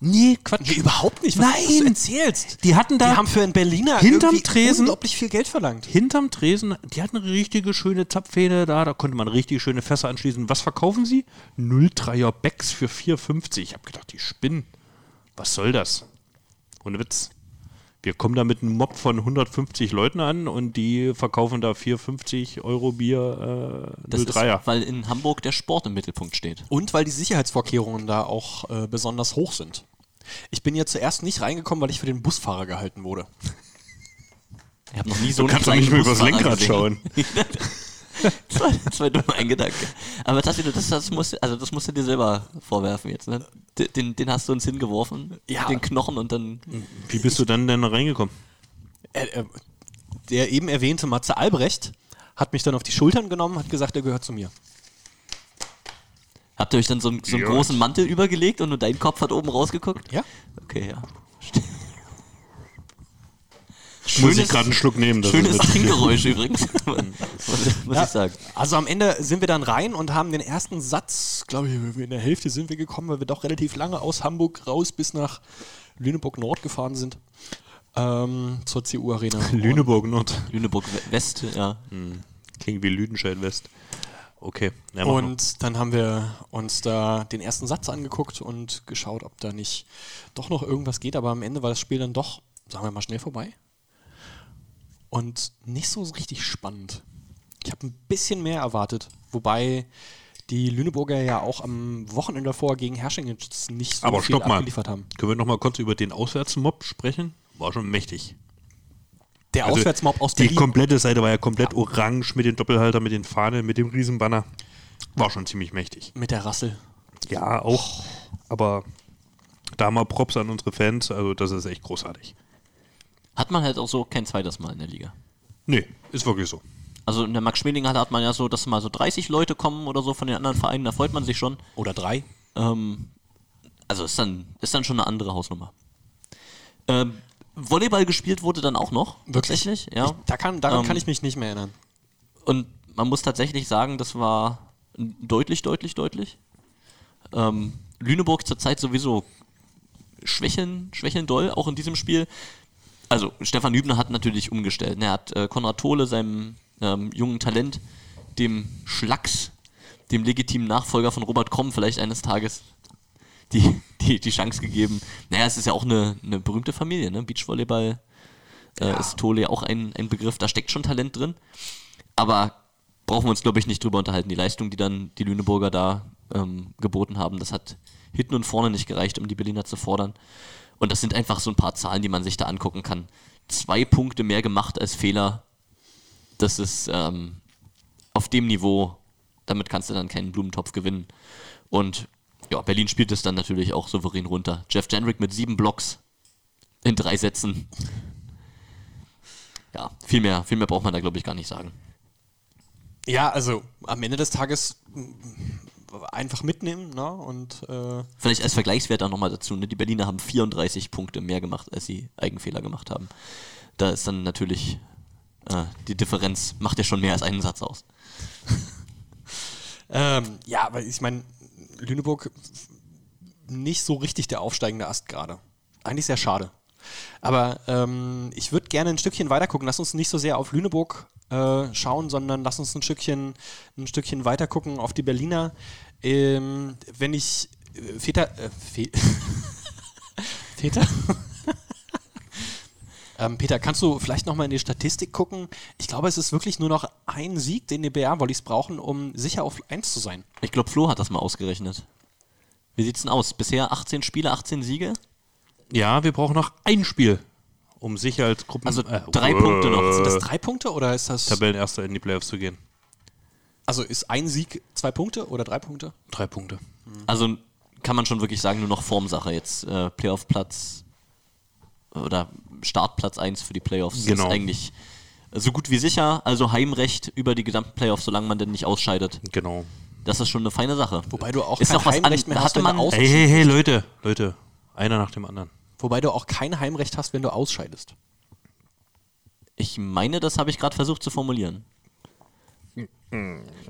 Speaker 1: Nee, Quatsch.
Speaker 3: Nee, überhaupt nicht. Was
Speaker 1: Nein.
Speaker 3: du erzählst.
Speaker 1: Die hatten da
Speaker 3: Die haben für einen Berliner
Speaker 1: hinterm Tresen-
Speaker 3: unglaublich viel Geld verlangt.
Speaker 1: hinterm Tresen, die hatten eine richtige schöne Zapfhähne da, da konnte man richtig schöne Fässer anschließen. Was verkaufen sie? 03er Becks für 4,50. Ich habe gedacht, die spinnen. Was soll das? Ohne Witz. Wir kommen da mit einem Mob von 150 Leuten an und die verkaufen da 4,50 Euro Bier äh,
Speaker 2: Das
Speaker 1: 03er.
Speaker 2: ist, weil in Hamburg der Sport im Mittelpunkt steht.
Speaker 3: Und weil die Sicherheitsvorkehrungen da auch äh, besonders hoch sind. Ich bin ja zuerst nicht reingekommen, weil ich für den Busfahrer gehalten wurde.
Speaker 2: Ich habe noch nie so einen
Speaker 1: kannst doch nicht mehr übers Lenkrad
Speaker 2: gesehen.
Speaker 1: schauen.
Speaker 2: das, war, das war dumm ein Gedanke. Aber Tassilo, das, das, musst, also das musst du dir selber vorwerfen jetzt. Ne? Den, den hast du uns hingeworfen,
Speaker 3: Ja.
Speaker 2: den Knochen und dann.
Speaker 1: Wie bist du dann denn da reingekommen?
Speaker 3: Der eben erwähnte Matze Albrecht hat mich dann auf die Schultern genommen, hat gesagt, er gehört zu mir.
Speaker 2: Habt ihr euch dann so, einen- so einen
Speaker 1: Ja.
Speaker 2: großen Mantel übergelegt und nur dein Kopf hat oben rausgeguckt?
Speaker 3: Ja?
Speaker 2: Okay, ja.
Speaker 1: Muss ich gerade einen Schluck nehmen. das
Speaker 2: Schönes Trinkgeräusch übrigens. muss muss ich sagen.
Speaker 3: Also am Ende sind wir dann rein und haben den ersten Satz, glaube ich, in der Hälfte sind wir gekommen, weil wir doch relativ lange aus Hamburg raus bis nach Lüneburg Nord gefahren sind. Ähm, zur CU Arena.
Speaker 1: Lüneburg Nord.
Speaker 2: Lüneburg We- West, ja.
Speaker 1: Klingt wie Lüdenscheid West. Okay. Ja.
Speaker 3: Und dann haben wir uns da den ersten Satz angeguckt und geschaut, ob da nicht doch noch irgendwas geht. Aber am Ende war das Spiel dann doch, sagen wir mal, schnell vorbei. Und nicht so richtig spannend. Ich habe ein bisschen mehr erwartet. Wobei die Lüneburger ja auch am Wochenende davor gegen Herschingen nicht so
Speaker 1: Aber
Speaker 3: viel
Speaker 1: stopp mal.
Speaker 3: abgeliefert haben.
Speaker 1: Können wir noch mal kurz über den Auswärtsmob sprechen? War schon mächtig.
Speaker 3: Der
Speaker 1: Also
Speaker 3: Auswärtsmob aus
Speaker 1: Die
Speaker 3: Berlin.
Speaker 1: komplette Seite war ja komplett orange mit den Doppelhalter, mit den Fahnen, mit dem Riesenbanner. War schon ziemlich mächtig.
Speaker 3: mit der Rassel.
Speaker 1: Ja, auch. Aber da mal Props an unsere Fans. Also, das ist echt großartig.
Speaker 2: Hat man halt auch so kein zweites Mal in der Liga.
Speaker 1: Nee, ist wirklich so.
Speaker 2: Also in der Max-Schmeling-Halle hat man ja so, dass mal so 30 Leute kommen oder so von den anderen Vereinen, da freut man sich schon.
Speaker 3: Oder drei.
Speaker 2: Ähm, also ist dann, ist dann schon eine andere Hausnummer. Ähm, Volleyball gespielt wurde dann auch noch.
Speaker 3: Wirklich?
Speaker 2: Tatsächlich, ja.
Speaker 3: Da kann, daran
Speaker 2: Ähm,
Speaker 3: kann ich mich nicht mehr erinnern.
Speaker 2: Und man muss tatsächlich sagen, das war deutlich, deutlich, deutlich. Ähm, Lüneburg zurzeit sowieso schwächeln, schwächeln doll, auch in diesem Spiel. Also Stefan Hübner hat natürlich umgestellt. Er hat äh, Konrad Tole, seinem ähm, jungen Talent, dem Schlacks, dem legitimen Nachfolger von Robert Kromm vielleicht eines Tages die, die, die Chance gegeben. Naja, es ist ja auch eine, eine berühmte Familie, ne? Beachvolleyball äh, ist Tole auch ein, ein Begriff, da steckt schon Talent drin. Aber brauchen wir uns, glaube ich, nicht drüber unterhalten. Die Leistung, die dann die Lüneburger da ähm, geboten haben, das hat hinten und vorne nicht gereicht, um die Berliner zu fordern. Und das sind einfach so ein paar Zahlen, die man sich da angucken kann. Zwei Punkte mehr gemacht als Fehler. Das ist ähm, auf dem Niveau, damit kannst du dann keinen Blumentopf gewinnen. Und ja, Berlin spielt es dann natürlich auch souverän runter. Jeff Jendrick mit sieben Blocks in drei Sätzen. Ja, viel mehr, viel mehr braucht man da, glaube ich, gar nicht sagen.
Speaker 3: Ja, also am Ende des Tages einfach mitnehmen ne? und äh,
Speaker 2: Vielleicht als Vergleichswert auch nochmal dazu. Ne? Die Berliner haben 34 Punkte mehr gemacht, als sie Eigenfehler gemacht haben. Da ist dann natürlich äh, die Differenz, macht ja schon mehr als einen Satz aus.
Speaker 3: ähm, ja, aber ich meine, Lüneburg nicht so richtig der aufsteigende Ast gerade. Eigentlich sehr schade. Aber ähm, ich würde gerne ein Stückchen weiter gucken. Lass uns nicht so sehr auf Lüneburg äh, schauen, sondern lass uns ein Stückchen, ein Stückchen weiter gucken auf die Berliner. Ähm, wenn ich äh, Väter, äh, Fe Väter? ähm, Peter, kannst du vielleicht nochmal in die Statistik gucken? Ich glaube, es ist wirklich nur noch ein Sieg, den die BR-Volleys brauchen, um sicher auf 1 zu sein.
Speaker 2: Ich glaube, Flo hat das mal ausgerechnet. Wie sieht's denn aus? Bisher 18 Spiele, 18 Siege?
Speaker 1: Ja, wir brauchen noch ein Spiel, um sicher als Gruppen...
Speaker 2: Also drei Punkte noch.
Speaker 3: Sind das drei Punkte oder ist das.
Speaker 1: Tabellenerster in die Playoffs zu gehen.
Speaker 3: Also ist ein Sieg zwei Punkte oder drei Punkte?
Speaker 1: Drei Punkte.
Speaker 2: Also kann man schon wirklich sagen, nur noch Formsache jetzt. Äh, Playoff-Platz oder Startplatz 1 für die Playoffs
Speaker 1: Genau.
Speaker 2: ist eigentlich so gut wie sicher. Also Heimrecht über die gesamten Playoffs, solange man denn nicht ausscheidet.
Speaker 1: Genau.
Speaker 2: Das ist schon eine feine Sache.
Speaker 3: Wobei du auch
Speaker 2: Ist
Speaker 3: kein
Speaker 2: was
Speaker 3: Heimrecht
Speaker 2: an-
Speaker 3: mehr hast,
Speaker 2: man-
Speaker 1: Hey, hey, hey, Leute, Leute. Einer nach dem anderen.
Speaker 3: Wobei du auch kein Heimrecht hast, wenn du ausscheidest.
Speaker 2: Ich meine, das habe ich gerade versucht zu formulieren.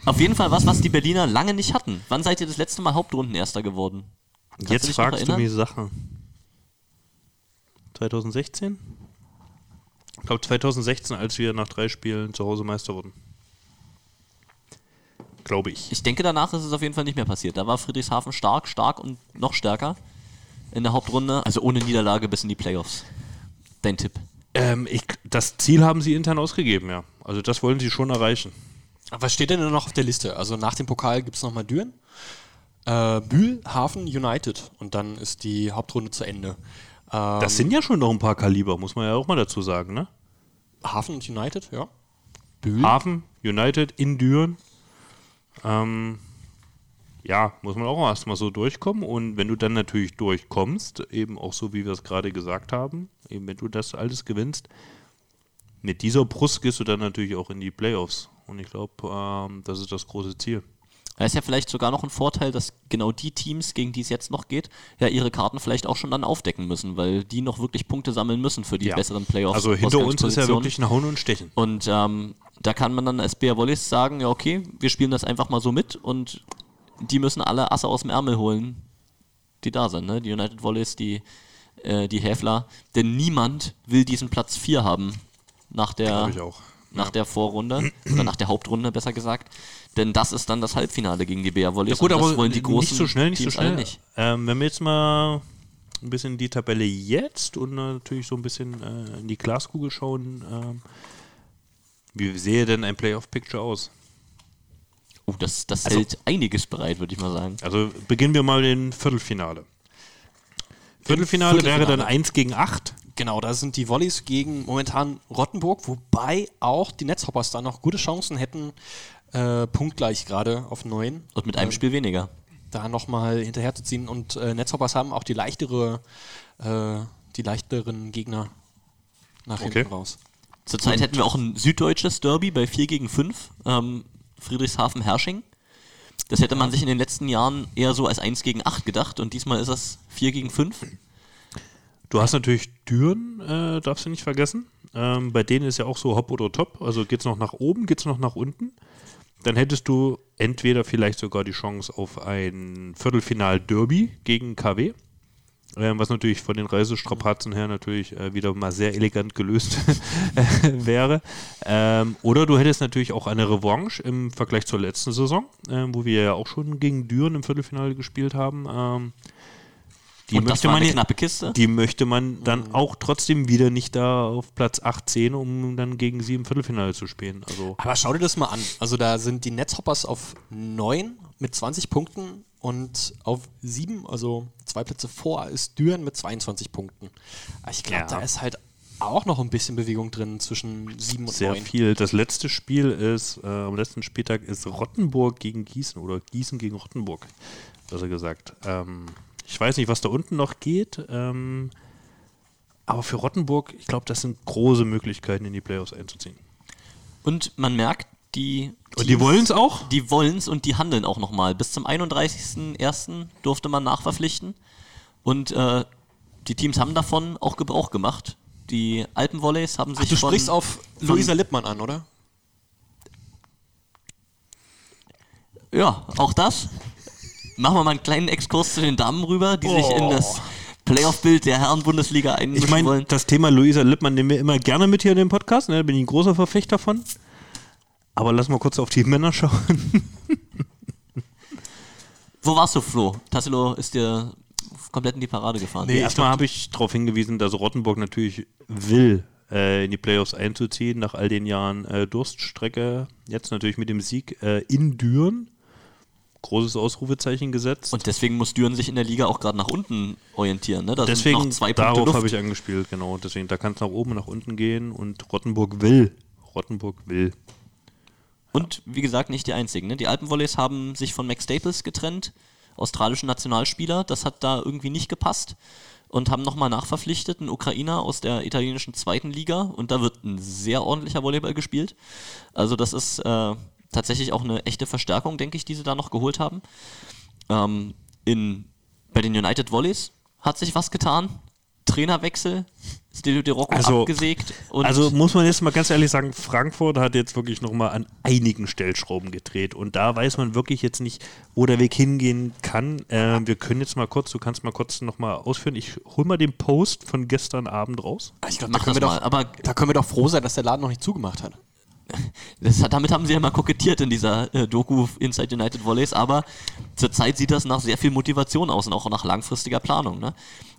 Speaker 2: Auf jeden Fall was, was die Berliner lange nicht hatten. Wann seid ihr das letzte Mal Hauptrundenerster geworden? Kannst
Speaker 1: Jetzt
Speaker 2: noch
Speaker 1: fragst du mich Sachen. 2016? Ich glaube 2016, als wir nach drei Spielen zu Hause Meister wurden. Glaube ich.
Speaker 2: Ich denke, danach ist es auf jeden Fall nicht mehr passiert. Da war Friedrichshafen stark, stark und noch stärker in der Hauptrunde. Also ohne Niederlage bis in die Playoffs. Dein Tipp.
Speaker 1: Ähm, ich, das Ziel haben sie intern ausgegeben, ja. Also das wollen sie schon erreichen.
Speaker 3: Was steht denn noch auf der Liste? Also nach dem Pokal gibt es nochmal Düren, äh, Bühl, Hafen, United und dann ist die Hauptrunde zu Ende. Ähm,
Speaker 1: Das sind ja schon noch ein paar Kaliber, muss man ja auch mal dazu sagen, ne?
Speaker 3: Hafen und United, ja. Bühl.
Speaker 1: Hafen, United, in Düren. Ähm, ja, muss man auch erstmal so durchkommen. Und wenn du dann natürlich durchkommst, eben auch so, wie wir es gerade gesagt haben, eben wenn du das alles gewinnst, mit dieser Brust gehst du dann natürlich auch in die Playoffs. Und ich glaube, ähm, das ist das große Ziel.
Speaker 2: Da ist ja vielleicht sogar noch ein Vorteil, dass genau die Teams, gegen die es jetzt noch geht, ja ihre Karten vielleicht auch schon dann aufdecken müssen, weil die noch wirklich Punkte sammeln müssen für die
Speaker 1: Ja.
Speaker 2: besseren Playoffs.
Speaker 1: Also hinter uns ist ja wirklich ein Hauen und Stechen.
Speaker 2: Und ähm, da kann man dann als BR Wallis sagen, ja okay, wir spielen das einfach mal so mit und die müssen alle Asse aus dem Ärmel holen, die da sind, ne? Die United Wallis, die, äh, die Häfler. Denn niemand will diesen Platz 4 haben nach der, Nach der Vorrunde oder nach der Hauptrunde, besser gesagt. Denn das ist dann das Halbfinale gegen die BR Wallis.
Speaker 1: Ja gut, aber
Speaker 2: wollen die großen
Speaker 1: nicht so schnell, nicht
Speaker 2: Teams
Speaker 1: so schnell.
Speaker 2: nicht.
Speaker 1: Ähm, wenn wir jetzt mal ein bisschen in die Tabelle jetzt und natürlich so ein bisschen äh, in die Glaskugel schauen, ähm, wie sehe denn ein Playoff-Picture aus?
Speaker 2: Oh, das, das
Speaker 1: Also-
Speaker 2: hält einiges bereit, würde ich mal sagen.
Speaker 1: Also beginnen wir mal den Viertelfinale. Viertelfinale, wäre dann
Speaker 3: Viertelfinale.
Speaker 1: 1 gegen 8.
Speaker 3: Genau, da sind die Volleys gegen momentan Rottenburg, wobei auch die Netzhoppers da noch gute Chancen hätten, äh, punktgleich gerade auf 9.
Speaker 2: Und mit einem Spiel weniger.
Speaker 3: da nochmal hinterherzuziehen. Und äh, Netzhoppers haben auch die leichtere, äh, die leichteren Gegner nach
Speaker 1: Okay.
Speaker 3: hinten raus.
Speaker 2: Zurzeit hätten wir auch ein süddeutsches Derby bei 4 gegen 5. Ähm, Friedrichshafen-Hersching. Das hätte man sich in den letzten Jahren eher so als 1 gegen 8 gedacht und diesmal ist es 4 gegen 5.
Speaker 1: Du hast natürlich Düren, äh, darfst du nicht vergessen. Ähm, bei denen ist ja auch so Hop oder Top. Also geht es noch nach oben, geht es noch nach unten. Dann hättest du entweder vielleicht sogar die Chance auf ein Viertelfinal-Derby gegen KW. Ähm, was natürlich von den Reisestrapazen her natürlich äh, wieder mal sehr elegant gelöst wäre. Ähm, oder du hättest natürlich auch eine Revanche im Vergleich zur letzten Saison, ähm, wo wir ja auch schon gegen Düren im Viertelfinale gespielt haben. Die
Speaker 2: und
Speaker 1: möchte man
Speaker 2: eine knappe Kiste.
Speaker 1: die möchte man dann auch trotzdem wieder nicht da auf Platz 18, um dann gegen sie im Viertelfinale zu spielen. Also
Speaker 3: Aber schau dir das mal an. Also da sind die Netzhoppers auf 9 mit 20 Punkten und auf 7, also zwei Plätze vor, ist Düren mit 22 Punkten. Ich glaube,
Speaker 1: Ja.
Speaker 3: da ist halt auch noch ein bisschen Bewegung drin zwischen 7 und
Speaker 1: sehr
Speaker 3: 9.
Speaker 1: viel. Das letzte Spiel ist, äh, am letzten Spieltag ist Rottenburg gegen Gießen oder Gießen gegen Rottenburg, besser gesagt. Ähm, ich weiß nicht, was da unten noch geht, ähm, aber für Rottenburg, ich glaube, das sind große Möglichkeiten, in die Playoffs einzuziehen.
Speaker 2: Und man merkt, die.
Speaker 1: Und die wollen es auch?
Speaker 2: Die wollen es und die handeln auch nochmal. Bis zum 31.01. durfte man nachverpflichten. Und äh, die Teams haben davon auch Gebrauch gemacht. Die Alpenvolleys haben sich
Speaker 3: Ach, du
Speaker 2: von,
Speaker 3: sprichst auf
Speaker 2: von-
Speaker 3: Luisa Lippmann an, oder?
Speaker 2: Ja, auch das. Machen wir mal einen kleinen Exkurs zu den Damen rüber, die sich in das Playoff-Bild der Herren-Bundesliga einmischen
Speaker 1: Ich meine,
Speaker 2: wollen.
Speaker 1: das Thema Luisa Lippmann nehmen wir immer gerne mit hier in den Podcast, ne? da bin ich ein großer Verfechter von. Aber lass mal kurz auf die Männer schauen.
Speaker 2: Wo warst du, Flo? Tassilo ist dir komplett in die Parade gefahren.
Speaker 1: Nee, erstmal habe ich darauf hingewiesen, dass Rottenburg natürlich will, äh, in die Playoffs einzuziehen, nach all den Jahren äh, Durststrecke. Jetzt natürlich mit dem Sieg äh, in Düren. Großes Ausrufezeichen gesetzt.
Speaker 2: Und deswegen muss Düren sich in der Liga auch gerade nach unten orientieren. Ne? Da sind
Speaker 1: deswegen,
Speaker 2: noch zwei Punkte
Speaker 1: darauf habe ich angespielt, genau. Deswegen, da kann es nach oben und nach unten gehen und Rottenburg will. Rottenburg will.
Speaker 2: Und wie gesagt, nicht die einzigen. Ne? Die Alpenvolleys haben sich von Max Staples getrennt, australischen Nationalspieler. Das hat da irgendwie nicht gepasst. Und haben nochmal nachverpflichtet, einen Ukrainer aus der italienischen zweiten Liga. Und da wird ein sehr ordentlicher Volleyball gespielt. Also das ist äh, tatsächlich auch eine echte Verstärkung, denke ich, die sie da noch geholt haben. Ähm, in, bei den United Volleys hat sich was getan. Trainerwechsel, Stelio De Rocco
Speaker 1: Also-
Speaker 2: abgesägt und
Speaker 1: Also muss man jetzt mal ganz ehrlich sagen, Frankfurt hat jetzt wirklich nochmal an einigen Stellschrauben gedreht und da weiß man wirklich jetzt nicht, wo der Weg hingehen kann. Äh, wir können jetzt mal kurz, du kannst mal kurz nochmal ausführen. Ich hol mal den Post von gestern Abend raus.
Speaker 3: Ich glaube, da, können
Speaker 2: das
Speaker 3: wir
Speaker 2: mal,
Speaker 3: doch-
Speaker 2: aber-
Speaker 3: da können wir doch froh sein, dass der Laden noch nicht zugemacht hat.
Speaker 2: Das, hat- damit haben sie ja mal kokettiert in dieser äh, Doku Inside United Volleys, aber zurzeit sieht das nach sehr viel Motivation aus und auch nach langfristiger Planung. Ne?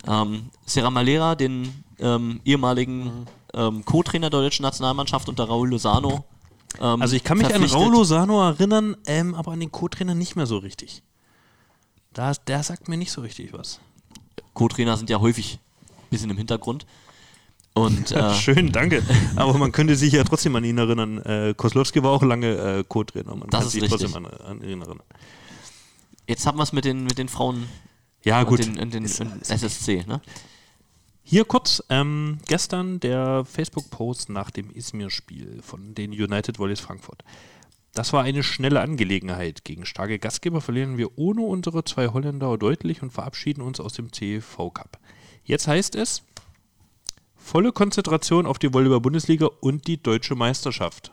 Speaker 2: Ähm, Serra Malera, den ähm, ehemaligen ähm, Co-Trainer der deutschen Nationalmannschaft unter Raúl Lozano. ähm,
Speaker 1: Also ich kann mich an. Raul Lozano erinnern, ähm, aber an den Co-Trainer nicht mehr so richtig. Da, der sagt mir nicht so richtig was.
Speaker 2: Co-Trainer sind ja häufig ein bisschen im Hintergrund. Und äh,
Speaker 1: Schön, danke. Aber man könnte sich ja trotzdem an ihn erinnern. Äh, Koslowski war auch lange äh, Co-Trainer. Man
Speaker 2: Das
Speaker 1: kann
Speaker 2: ist
Speaker 1: sich
Speaker 2: richtig.
Speaker 1: trotzdem an, an ihn erinnern.
Speaker 2: jetzt haben wir es mit den, mit den Frauen
Speaker 1: Ja, gut.
Speaker 2: den, und den,
Speaker 1: Ist-
Speaker 2: und SSC. Ne?
Speaker 1: Hier kurz, ähm, gestern der Facebook-Post nach dem Izmir-Spiel von den United Volleys Frankfurt. Das war eine schnelle Angelegenheit. Gegen starke Gastgeber verlieren wir ohne unsere zwei Holländer deutlich und verabschieden uns aus dem CV Cup. Jetzt heißt es, volle Konzentration auf die Volleyball-Bundesliga und die deutsche Meisterschaft.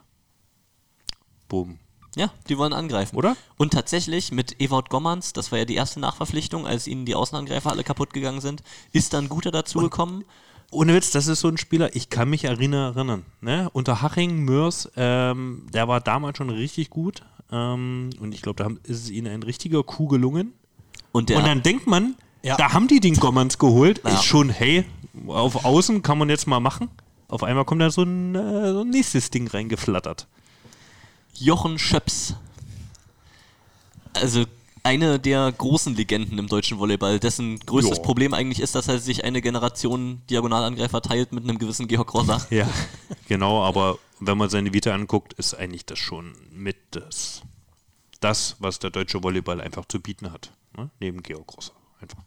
Speaker 1: Boom.
Speaker 2: Ja, die wollen angreifen.
Speaker 1: Oder?
Speaker 2: Und tatsächlich mit Ewout Gommans, das war ja die erste Nachverpflichtung, als ihnen die Außenangreifer alle kaputt gegangen sind, ist dann guter dazugekommen.
Speaker 1: Ohne Witz, das ist so ein Spieler, ich kann mich erinnern, ne? unter Haching, Mörs, ähm, der war damals schon richtig gut ähm, und ich glaube, da ist es ihnen ein richtiger Coup gelungen.
Speaker 2: Und
Speaker 1: und dann denkt man,
Speaker 3: Ja.
Speaker 1: da haben die den Gommans geholt,
Speaker 2: Ja.
Speaker 1: ist schon, hey, auf Außen kann man jetzt mal machen. Auf einmal kommt da so ein, äh, so ein nächstes Ding reingeflattert.
Speaker 2: Jochen Schöps. Also eine der großen Legenden im deutschen Volleyball, dessen größtes
Speaker 1: Ja.
Speaker 2: Problem eigentlich ist, dass er sich eine Generation Diagonalangreifer teilt mit einem gewissen Georg Rosach.
Speaker 1: Ja, genau, aber wenn man seine Vita anguckt, ist eigentlich das schon mit das, das was der deutsche Volleyball einfach zu bieten hat. Ne? Neben Georg Grosser. Einfach.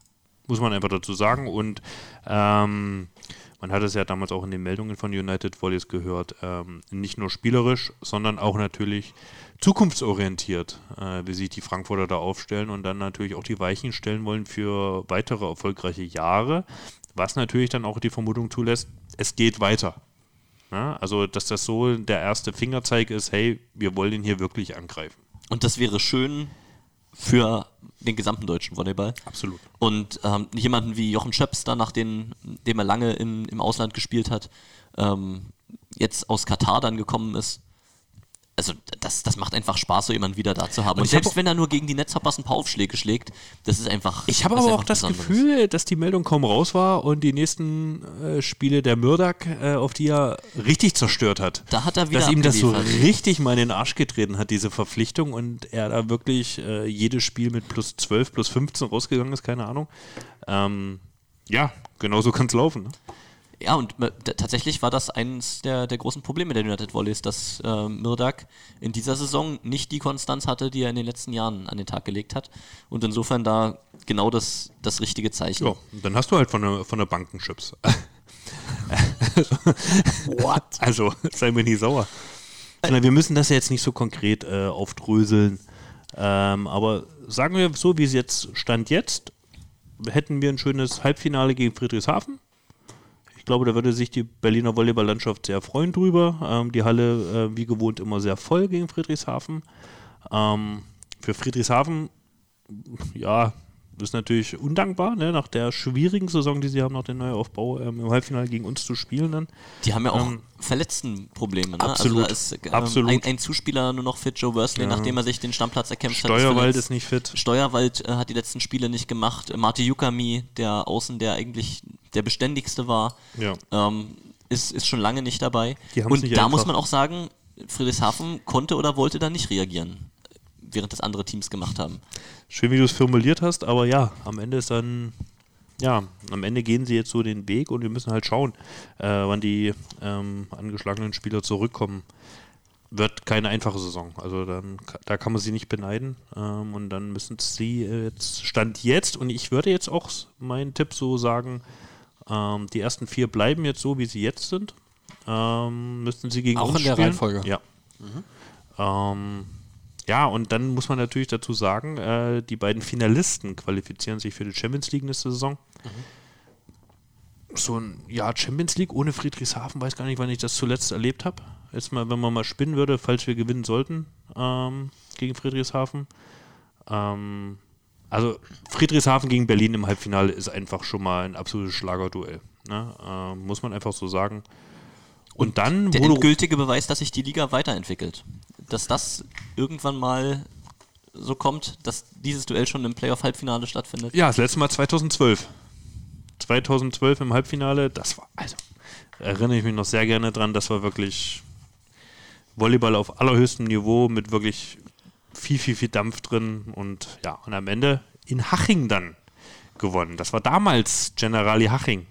Speaker 1: Muss man einfach dazu sagen. Und ähm, man hat es ja damals auch in den Meldungen von United Volleys gehört, ähm, nicht nur spielerisch, sondern auch natürlich zukunftsorientiert, äh, wie sich die Frankfurter da aufstellen und dann natürlich auch die Weichen stellen wollen für weitere erfolgreiche Jahre, was natürlich dann auch die Vermutung zulässt, es geht weiter. Ja, also, dass das so der erste Fingerzeig ist, hey, wir wollen ihn hier wirklich angreifen.
Speaker 2: Und das wäre schön für den gesamten deutschen Volleyball.
Speaker 1: Absolut.
Speaker 2: Und ähm, jemanden wie Jochen Schöps, dann nachdem dem er lange in, im Ausland gespielt hat, ähm, jetzt aus Katar dann gekommen ist. Also das, das macht einfach Spaß, so jemanden wieder da zu haben. Und,
Speaker 1: hab
Speaker 2: selbst
Speaker 1: auch-
Speaker 2: wenn er nur gegen die Netzhoppers ein paar Aufschläge schlägt, das ist einfach.
Speaker 1: Ich habe aber auch das
Speaker 2: Besonderes.
Speaker 1: Gefühl, dass die Meldung kaum raus war und die nächsten äh, Spiele der Mürdak, äh, auf die er richtig zerstört hat.
Speaker 2: Da hat er wieder
Speaker 1: Dass ihm das so richtig mal in den Arsch getreten hat, diese Verpflichtung und er da wirklich äh, jedes Spiel mit plus 12, plus 15 rausgegangen ist, keine Ahnung. Ähm, ja, genau so kann es laufen. Ne?
Speaker 2: Ja, und tatsächlich war das eines der, der großen Probleme der United Volleys, dass äh, Mirdak in dieser Saison nicht die Konstanz hatte, die er in den letzten Jahren an den Tag gelegt hat. Und insofern da genau das, das richtige Zeichen.
Speaker 1: Ja, dann hast du halt von der, von der Bank einen Chips.
Speaker 3: What?
Speaker 1: Also, sei mir nicht sauer. Na, wir müssen das ja jetzt nicht so konkret äh, aufdröseln. Ähm, aber sagen wir so, wie es jetzt stand jetzt, hätten wir ein schönes Halbfinale gegen Friedrichshafen. Ich glaube, da würde sich die Berliner Volleyballlandschaft sehr freuen drüber. Ähm, die Halle, äh, wie gewohnt, immer sehr voll gegen Friedrichshafen. Ähm, für Friedrichshafen, ja, ist natürlich undankbar, ne, nach der schwierigen Saison, die sie haben, nach dem Neuaufbau ähm, im Halbfinale gegen uns zu spielen dann.
Speaker 2: Die haben ja auch
Speaker 1: Ähm,
Speaker 2: Verletztenprobleme. Ne?
Speaker 1: absolut,
Speaker 2: Also da ist ähm,
Speaker 1: absolut.
Speaker 2: Ein, ein Zuspieler nur noch fit, Joe Worsley,
Speaker 1: Ja.
Speaker 2: nachdem er sich den Stammplatz erkämpft hat.
Speaker 1: Steuerwald ist nicht fit.
Speaker 2: Steuerwald äh, hat die letzten Spiele nicht gemacht. Äh, Marti Yukami, der Außen, der eigentlich der beständigste war,
Speaker 1: Ja.
Speaker 2: ähm, ist, ist schon lange nicht dabei. Und
Speaker 1: nicht
Speaker 2: da
Speaker 1: einfach.
Speaker 2: muss man auch sagen, Friedrichshafen konnte oder wollte da nicht reagieren, während das andere Teams gemacht haben.
Speaker 1: Schön, wie du es formuliert hast, aber ja, am Ende ist dann, ja, am Ende gehen sie jetzt so den Weg und wir müssen halt schauen, äh, wann die ähm, angeschlagenen Spieler zurückkommen. Wird keine einfache Saison. Also dann, da kann man sie nicht beneiden. Ähm, und dann müssen sie äh, jetzt, Stand jetzt, und ich würde jetzt auch meinen Tipp so sagen, ähm, die ersten vier bleiben jetzt so, wie sie jetzt sind. Ähm, müssten sie gegen
Speaker 3: Auch
Speaker 1: uns
Speaker 3: in der
Speaker 1: spielen.
Speaker 3: Reihenfolge?
Speaker 1: Ja. Ähm, ja, und dann muss man natürlich dazu sagen, äh, die beiden Finalisten qualifizieren sich für die Champions League nächste Saison. so ein Jahr Champions League ohne Friedrichshafen, weiß gar nicht, wann ich das zuletzt erlebt habe. Jetzt mal, wenn man mal spinnen würde, falls wir gewinnen sollten ähm, gegen Friedrichshafen. Ähm, also Friedrichshafen gegen Berlin im Halbfinale ist einfach schon mal ein absolutes Schlagerduell. Ne? Ähm, muss man einfach so sagen. Und dann
Speaker 2: Der endgültige Beweis, dass sich die Liga weiterentwickelt. Dass das irgendwann mal so kommt, dass dieses Duell schon im Playoff-Halbfinale stattfindet.
Speaker 1: Ja, das letzte Mal 2012. 2012 im Halbfinale, das war, also, erinnere ich mich noch sehr gerne dran, das war wirklich Volleyball auf allerhöchstem Niveau mit wirklich viel, viel, viel Dampf drin und ja, und am Ende in Haching dann gewonnen. Das war damals Generali Haching.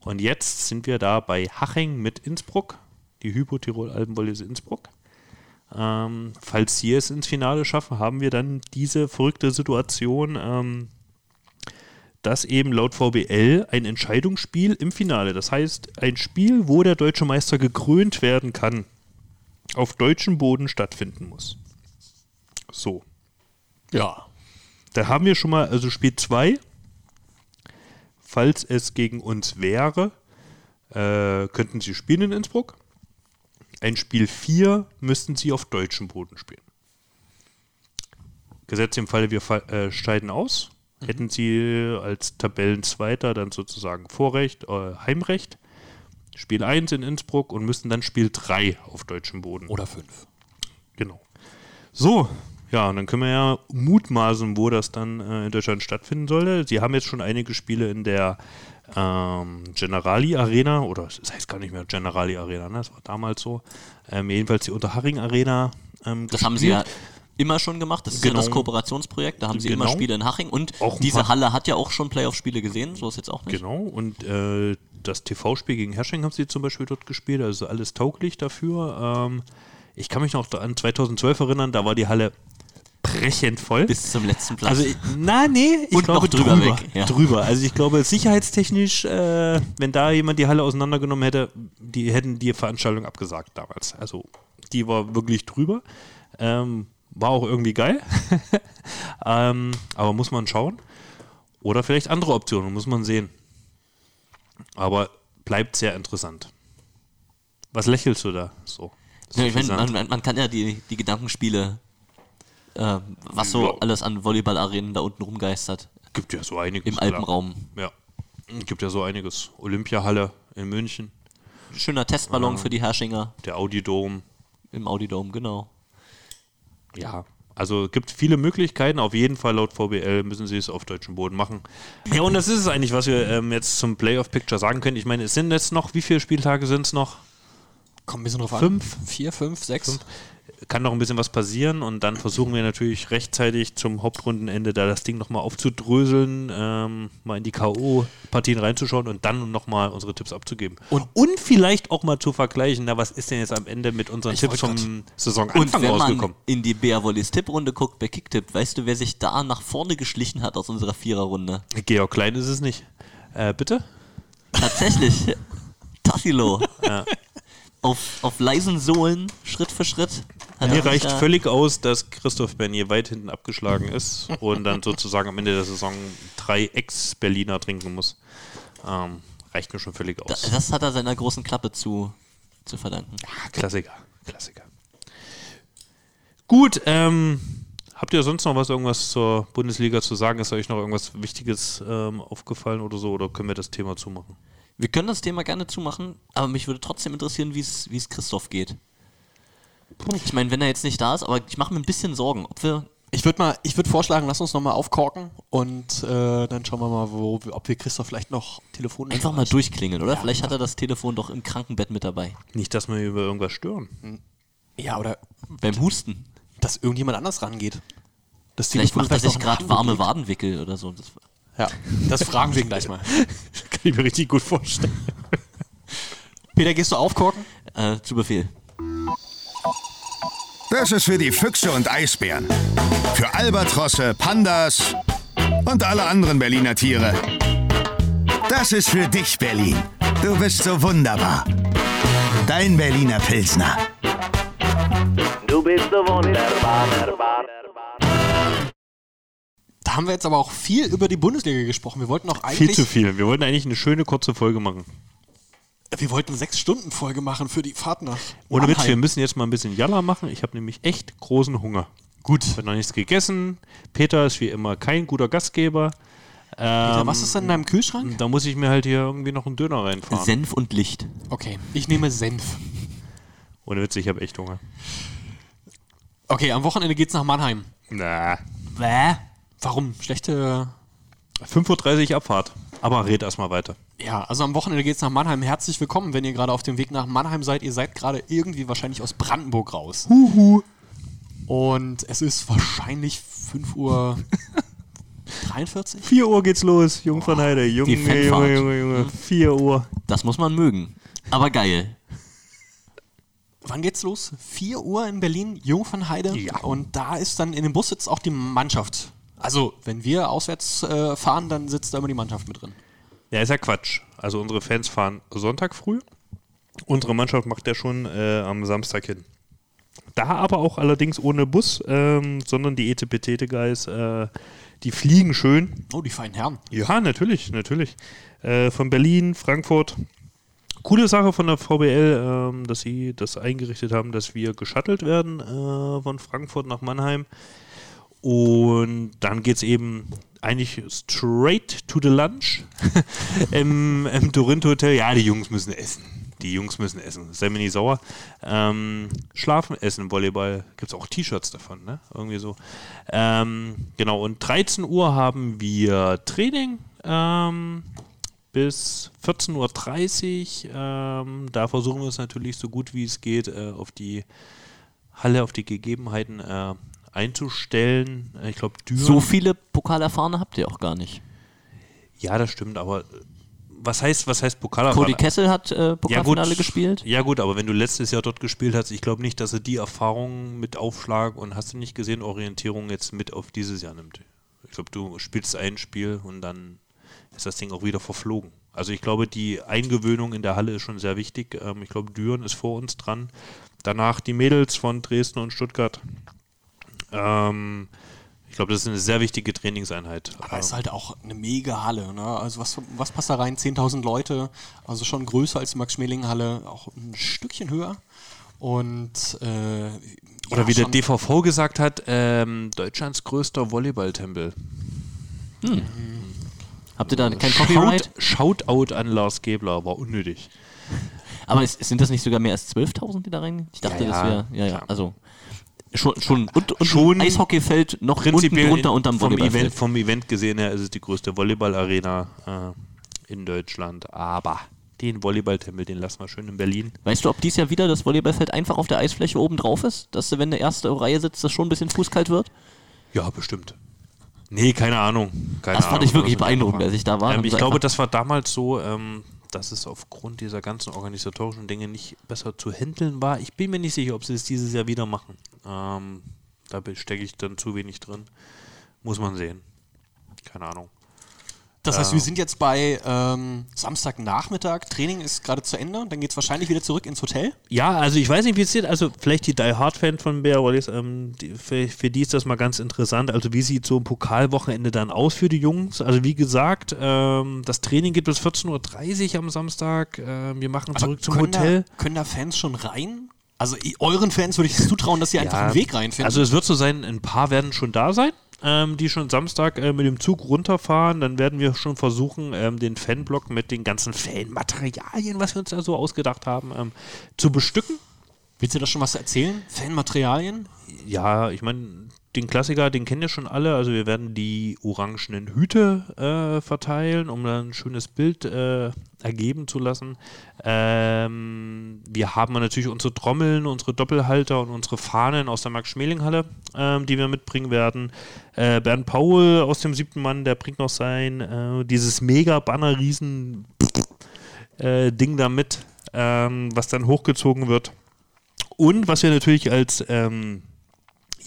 Speaker 1: Und jetzt sind wir da bei Haching mit Innsbruck, die Hypo-Tirol Alpenvolleys Innsbruck. Ähm, falls sie es ins Finale schaffen, haben wir dann diese verrückte Situation, ähm, dass eben laut VBL ein Entscheidungsspiel im Finale, das heißt ein Spiel, wo der deutsche Meister gekrönt werden kann, auf deutschem Boden stattfinden muss. So,
Speaker 3: Ja.
Speaker 1: da haben wir schon mal, also Spiel 2, falls es gegen uns wäre, äh, könnten sie spielen in Innsbruck. Ein Spiel 4 müssten sie auf deutschem Boden spielen. Gesetzt im Falle, wir äh, scheiden aus, hätten sie als Tabellenzweiter dann sozusagen Vorrecht, äh, Heimrecht. Spiel 1 in Innsbruck und müssten dann Spiel 3 auf deutschem Boden.
Speaker 3: Oder fünf.
Speaker 1: Genau. So, ja, und dann können wir ja mutmaßen, wo das dann äh, in Deutschland stattfinden sollte. Sie haben jetzt schon einige Spiele in der ähm, Generali Arena, oder es heißt gar nicht mehr Generali Arena, ne? das war damals so. Ähm, jedenfalls die Unterhaching Arena. Ähm,
Speaker 2: Das haben sie ja immer schon gemacht. Das ist ja
Speaker 1: Genau.
Speaker 2: das Kooperationsprojekt. Da haben sie
Speaker 1: Genau.
Speaker 2: immer Spiele in Haching. Und diese
Speaker 1: paar-
Speaker 2: Halle hat ja auch schon Playoff-Spiele gesehen. So ist jetzt auch nicht.
Speaker 1: Genau, und äh, das TV-Spiel gegen Hersching haben sie zum Beispiel dort gespielt, also alles tauglich dafür. Ähm, ich kann mich noch an 2012 erinnern, da war die Halle brechend voll.
Speaker 2: Bis zum letzten Platz.
Speaker 1: Also, na, nee, ich
Speaker 2: Und
Speaker 1: glaube
Speaker 2: drüber
Speaker 1: drüber.
Speaker 2: weg, ja.
Speaker 1: drüber. Also, ich glaube, sicherheitstechnisch, äh, wenn da jemand die Halle auseinandergenommen hätte, die hätten die Veranstaltung abgesagt damals. Also, die war wirklich drüber. Ähm, war auch irgendwie geil. ähm, aber muss man schauen. Oder vielleicht andere Optionen, muss man sehen. Aber bleibt sehr interessant. Was lächelst du da so?
Speaker 2: Ja, ich man, man, man kann ja die, die Gedankenspiele, äh, was so
Speaker 1: Ja.
Speaker 2: alles an Volleyball-Arenen da unten rumgeistert,
Speaker 1: gibt ja so einiges.
Speaker 2: im
Speaker 1: klar.
Speaker 2: Alpenraum.
Speaker 1: Ja. Gibt ja so einiges. Olympiahalle in München,
Speaker 2: Schöner Testballon für die Herrschinger
Speaker 1: der Audi Dome.
Speaker 2: im Audidome, genau.
Speaker 1: Ja. Also gibt viele Möglichkeiten. Auf jeden Fall laut VBL müssen sie es auf deutschem Boden machen. Ja, und das ist es eigentlich, was wir ähm, jetzt zum Playoff-Picture sagen können. Ich meine, es sind jetzt noch, wie viele Spieltage sind es noch?
Speaker 3: Kommt ein bisschen drauf an.
Speaker 1: Fünf.
Speaker 3: Vier, fünf, sechs.
Speaker 1: Kann noch ein bisschen was passieren und dann versuchen wir natürlich rechtzeitig zum Hauptrundenende da das Ding nochmal aufzudröseln, ähm, mal in die K.O.-Partien reinzuschauen und dann nochmal unsere Tipps abzugeben. Und, und vielleicht auch mal zu vergleichen, na, was ist denn jetzt am Ende mit unseren
Speaker 3: Ich
Speaker 1: Tipps vom Saisonanfang
Speaker 2: wenn man
Speaker 1: rausgekommen?
Speaker 2: in die Bär Volleys Tipprunde guckt bei Kicktipp, weißt du, wer sich da nach vorne geschlichen hat aus unserer Viererrunde?
Speaker 1: Georg Klein ist es nicht. Äh, bitte?
Speaker 2: Tatsächlich. Tassilo. Auf, auf leisen Sohlen, Schritt für Schritt.
Speaker 1: Mir reicht
Speaker 2: da-
Speaker 1: völlig aus, dass Christoph Bernier weit hinten abgeschlagen ist und dann sozusagen am Ende der Saison drei Ex-Berliner trinken muss. Ähm, reicht mir schon völlig
Speaker 2: Da,
Speaker 1: aus.
Speaker 2: das hat er seiner großen Klappe zu, zu verdanken.
Speaker 1: Ah, Klassiker, Klassiker. Gut, ähm, habt ihr sonst noch was irgendwas zur Bundesliga zu sagen? Ist euch noch irgendwas Wichtiges ähm, aufgefallen oder so? Oder können wir das Thema zumachen?
Speaker 2: Wir können das Thema gerne zumachen, aber mich würde trotzdem interessieren, wie es wie es Christoph geht. Ich meine, wenn er jetzt nicht da ist, aber ich mache mir ein bisschen Sorgen, ob wir.
Speaker 3: Ich würde mal, ich würde vorschlagen, lass uns nochmal aufkorken und äh, dann schauen wir mal, wo, ob wir Christoph vielleicht noch telefonisch
Speaker 2: Einfach mal durchklingeln, oder? Vielleicht hat er das Telefon doch im Krankenbett mit dabei.
Speaker 1: Nicht, dass wir über irgendwas stören.
Speaker 3: Ja, oder
Speaker 2: Beim Husten.
Speaker 3: dass irgendjemand anders rangeht. Das
Speaker 2: Vielleicht
Speaker 3: Telefon
Speaker 2: macht er sich gerade warme
Speaker 3: liegt.
Speaker 2: Wadenwickel oder so. Das,
Speaker 3: Ja, das fragen wir ihn gleich mal.
Speaker 1: Kann ich mir richtig gut vorstellen.
Speaker 3: Peter, gehst du aufkorken?
Speaker 2: äh, zu Befehl.
Speaker 5: Das ist für die Füchse und Eisbären. Für Albatrosse, Pandas und alle anderen Berliner Tiere. Das ist für dich, Berlin. Du bist so wunderbar. Dein Berliner Pilsner.
Speaker 6: Du bist so wunderbar.
Speaker 3: Da haben wir jetzt aber auch viel über die Bundesliga gesprochen. Wir wollten auch
Speaker 1: Viel
Speaker 3: eigentlich,
Speaker 1: zu viel. Wir wollten eigentlich eine schöne kurze Folge machen.
Speaker 3: wir wollten sechs Stunden Folge machen für die Fahrt nach
Speaker 1: Ohne Witz, wir müssen jetzt mal ein bisschen Jalla machen. Ich habe nämlich echt großen Hunger.
Speaker 3: Gut.
Speaker 1: Ich habe noch nichts gegessen. Peter ist wie immer kein guter Gastgeber.
Speaker 3: Peter,
Speaker 1: Ähm,
Speaker 3: was ist denn in deinem Kühlschrank?
Speaker 1: Da muss ich mir halt hier irgendwie noch einen Döner reinfahren.
Speaker 2: Senf und Licht.
Speaker 3: Okay, ich nehme Senf.
Speaker 1: Ohne Witz, ich habe echt Hunger.
Speaker 3: Okay, am Wochenende geht's nach Mannheim.
Speaker 1: Na.
Speaker 3: Bäh. Warum? Schlechte
Speaker 1: 5.30 Uhr Abfahrt. Aber red erstmal weiter.
Speaker 3: Ja, also am Wochenende geht's nach Mannheim. Herzlich willkommen, wenn ihr gerade auf dem Weg nach Mannheim seid. Ihr seid gerade irgendwie wahrscheinlich aus Brandenburg raus. Huhu. Und es ist wahrscheinlich 5 Uhr 43.
Speaker 1: 4 Uhr geht's los, Jungfernheide. Junge,
Speaker 2: Die Fanfahrt.
Speaker 1: Junge, Junge, Junge. 4 Uhr.
Speaker 2: Das muss man mögen. Aber geil.
Speaker 3: Wann geht's los? 4 Uhr in Berlin, Jungfernheide.
Speaker 1: Ja.
Speaker 3: Und da ist dann in dem Bus sitzt auch die Mannschaft. Also, wenn wir auswärts äh, fahren, dann sitzt da immer die Mannschaft mit drin.
Speaker 1: Ja, ist ja Quatsch. Also unsere Fans fahren Sonntag früh. Unsere Mannschaft macht ja schon äh, am Samstag hin. Da aber auch allerdings ohne Bus, ähm, sondern die Etepetete-Guys, äh, die fliegen schön.
Speaker 3: Oh, die feinen Herren.
Speaker 1: Ja, natürlich, natürlich. Äh, von Berlin, Frankfurt. Coole Sache von der VBL, ähm, dass sie das eingerichtet haben, dass wir geschuttelt werden äh, von Frankfurt nach Mannheim. Und dann geht es eben eigentlich straight to the lunch im, im Torinto Hotel. Ja, die Jungs müssen essen. Die Jungs müssen essen. Nicht sauer. Ähm, schlafen, essen, Volleyball. Gibt es auch T-Shirts davon, ne? Irgendwie so. Ähm, genau, und 13 Uhr haben wir Training. Ähm, bis 14.30 Uhr. Ähm, da versuchen wir es natürlich so gut wie es geht äh, auf die Halle, auf die Gegebenheiten äh, einzustellen. Ich glaube, Düren.
Speaker 2: So viele Pokalerfahrene habt ihr auch gar nicht.
Speaker 1: ja, das stimmt, aber äh, was heißt, was heißt Pokal?
Speaker 2: Cody Kessel hat äh, Pokalfinale gespielt.
Speaker 1: Ja gut, aber wenn du letztes Jahr dort gespielt hast, ich glaube nicht, dass er die Erfahrung mit Aufschlag und hast du nicht gesehen, Orientierung jetzt mit auf dieses Jahr nimmt. Ich glaube, du spielst ein Spiel und dann ist das Ding auch wieder verflogen. Also ich glaube, die Eingewöhnung in der Halle ist schon sehr wichtig. Ähm, ich glaube, Düren ist vor uns dran. Danach die Mädels von Dresden und Stuttgart. Ähm, ich glaube, das ist eine sehr wichtige Trainingseinheit.
Speaker 3: Aber
Speaker 1: Ähm,
Speaker 3: es ist halt auch eine mega Halle. Ne? Also was, was passt da rein? 10.000 Leute, also schon größer als die Max-Schmeling-Halle, auch ein Stückchen höher. Und äh,
Speaker 1: Oder
Speaker 3: ja,
Speaker 1: wie der DVV gesagt hat, ähm, Deutschlands größter Volleyballtempel.
Speaker 2: Habt ihr da kein Copyright?
Speaker 1: Shout, Shoutout an Lars Gebler, war unnötig.
Speaker 2: Aber es, sind das nicht sogar mehr als 12.000, die da rein? Ich dachte,
Speaker 1: Ja,
Speaker 2: das
Speaker 1: ja,
Speaker 2: wäre. Ja, ja. Also. Schon, schon, und, und
Speaker 1: Schon
Speaker 2: Eishockeyfeld noch unten
Speaker 1: Prinzipiell
Speaker 2: drunter
Speaker 1: in-
Speaker 2: unterm
Speaker 1: vom. Event, vom Event gesehen her ist es die größte Volleyball-Arena äh, in Deutschland. Aber den Volleyballtempel, den lassen wir schön in Berlin.
Speaker 2: Weißt du, ob dies Jahr wieder das Volleyballfeld einfach auf der Eisfläche oben drauf ist? Dass, du, wenn der erste Reihe sitzt, das schon ein bisschen fußkalt wird?
Speaker 1: Ja, bestimmt. Nee, keine Ahnung. Keine
Speaker 2: Das fand
Speaker 1: Ahnung,
Speaker 2: ich wirklich beeindruckend, als ich da war.
Speaker 1: Ähm, ich glaube, das war damals so, ähm, dass es aufgrund dieser ganzen organisatorischen Dinge nicht besser zu handeln war. Ich bin mir nicht sicher, ob sie es dieses Jahr wieder machen. Ähm, da stecke ich dann zu wenig drin. Muss man sehen. Keine Ahnung.
Speaker 3: Das heißt, wir sind jetzt bei ähm, Samstagnachmittag, Training ist gerade zu Ende, dann geht es wahrscheinlich wieder zurück ins Hotel.
Speaker 1: Ja, also ich weiß nicht, wie es sieht. Also vielleicht die Die Hard-Fans von Bear Wallis, ähm, die, für, für die ist das mal ganz interessant. Also wie sieht so ein Pokalwochenende dann aus für die Jungs? Also wie gesagt, ähm, das Training geht bis 14.30 Uhr am Samstag. Ähm, wir machen zurück zum Hotel.
Speaker 3: Da, können da Fans schon rein? Also euren Fans würde ich es zutrauen, dass sie einfach einen Weg reinfinden.
Speaker 1: Also es wird so sein, ein paar werden schon da sein, ähm, die schon Samstag äh, mit dem Zug runterfahren. Dann werden wir schon versuchen, ähm, den Fanblock mit den ganzen Fanmaterialien, was wir uns da so ausgedacht haben, ähm, zu bestücken.
Speaker 3: Willst du da schon was erzählen? Fanmaterialien?
Speaker 1: Ja, ich meine, den Klassiker, den kennen ja schon alle. Also wir werden die orangenen Hüte äh, verteilen, um dann ein schönes Bild äh, ergeben zu lassen. Ähm, wir haben natürlich unsere Trommeln, unsere Doppelhalter und unsere Fahnen aus der Max-Schmeling-Halle, ähm, die wir mitbringen werden. Äh, Bernd Paul aus dem siebten Mann, der bringt noch sein, äh, dieses Mega-Banner-Riesen äh, da mit, ähm, was dann hochgezogen wird. Und was wir natürlich als ähm,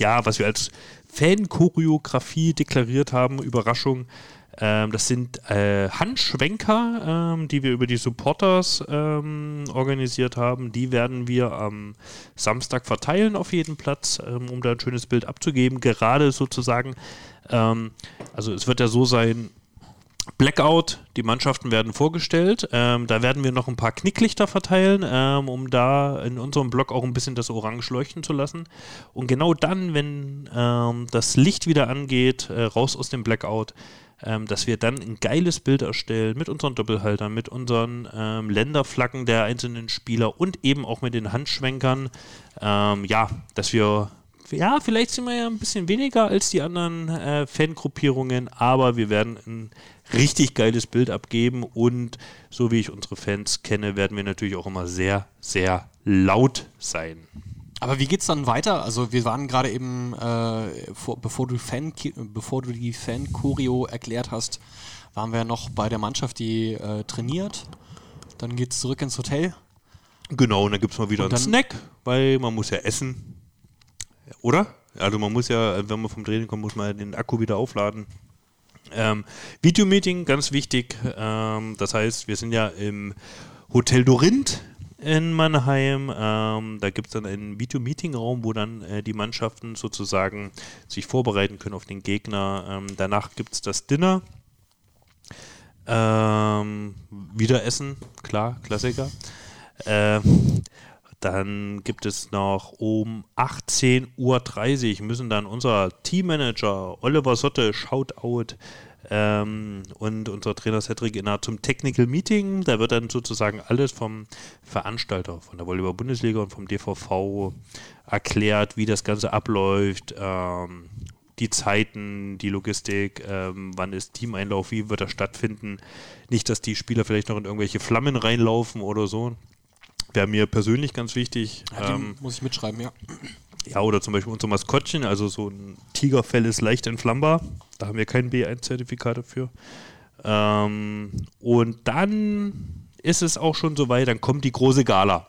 Speaker 1: ja, was wir als Fan-Choreografie deklariert haben, Überraschung. Ähm, das sind äh, Handschwenker, ähm, die wir über die Supporters ähm, organisiert haben. Die werden wir am Samstag verteilen auf jeden Platz, ähm, um da ein schönes Bild abzugeben. Gerade sozusagen, ähm, also es wird ja so sein, Blackout, die Mannschaften werden vorgestellt. Ähm, da werden wir noch ein paar Knicklichter verteilen, ähm, um da in unserem Blog auch ein bisschen das Orange leuchten zu lassen. Und genau dann, wenn ähm, das Licht wieder angeht, äh, raus aus dem Blackout, ähm, dass wir dann ein geiles Bild erstellen mit unseren Doppelhaltern, mit unseren ähm, Länderflaggen der einzelnen Spieler und eben auch mit den Handschwenkern. Ähm, ja, dass wir ja, vielleicht sind wir ja ein bisschen weniger als die anderen äh, Fangruppierungen, aber wir werden ein richtig geiles Bild abgeben und so wie ich unsere Fans kenne, werden wir natürlich auch immer sehr, sehr laut sein.
Speaker 3: Aber wie geht's dann weiter? Also wir waren gerade eben, äh, vor, bevor du Fan, bevor du die Fan-Choreo erklärt hast, waren wir noch bei der Mannschaft, die äh, trainiert. Dann geht's zurück ins Hotel.
Speaker 1: Genau, und dann gibt es mal wieder einen Snack, weil man muss ja essen. Oder? Also man muss ja, wenn man vom Training kommt, muss man den Akku wieder aufladen. Ähm, Videomeeting, ganz wichtig. Ähm, das heißt, wir sind ja im Hotel Dorinth in Mannheim. Ähm, da gibt es dann einen Video-Meeting-Raum, wo dann äh, die Mannschaften sozusagen sich vorbereiten können auf den Gegner. Ähm, danach gibt es das Dinner. Ähm, wieder essen, klar, Klassiker. Ähm, dann gibt es noch um 18.30 Uhr müssen dann unser Teammanager Oliver Sotte, Shoutout, ähm, und unser Trainer Cedric Inner zum Technical Meeting. Da wird dann sozusagen alles vom Veranstalter, von der Volleyball-Bundesliga und vom DVV erklärt, wie das Ganze abläuft, ähm, die Zeiten, die Logistik, ähm, wann ist Teameinlauf, wie wird er stattfinden. Nicht, dass die Spieler vielleicht noch in irgendwelche Flammen reinlaufen oder so. Wäre mir persönlich ganz wichtig.
Speaker 3: Ja,
Speaker 1: Ähm,
Speaker 3: muss ich mitschreiben, ja.
Speaker 1: Ja, oder zum Beispiel unser Maskottchen, also so ein Tigerfell ist leicht entflammbar. Da haben wir kein B1-Zertifikat dafür. Ähm, und dann ist es auch schon soweit, dann kommt die große Gala.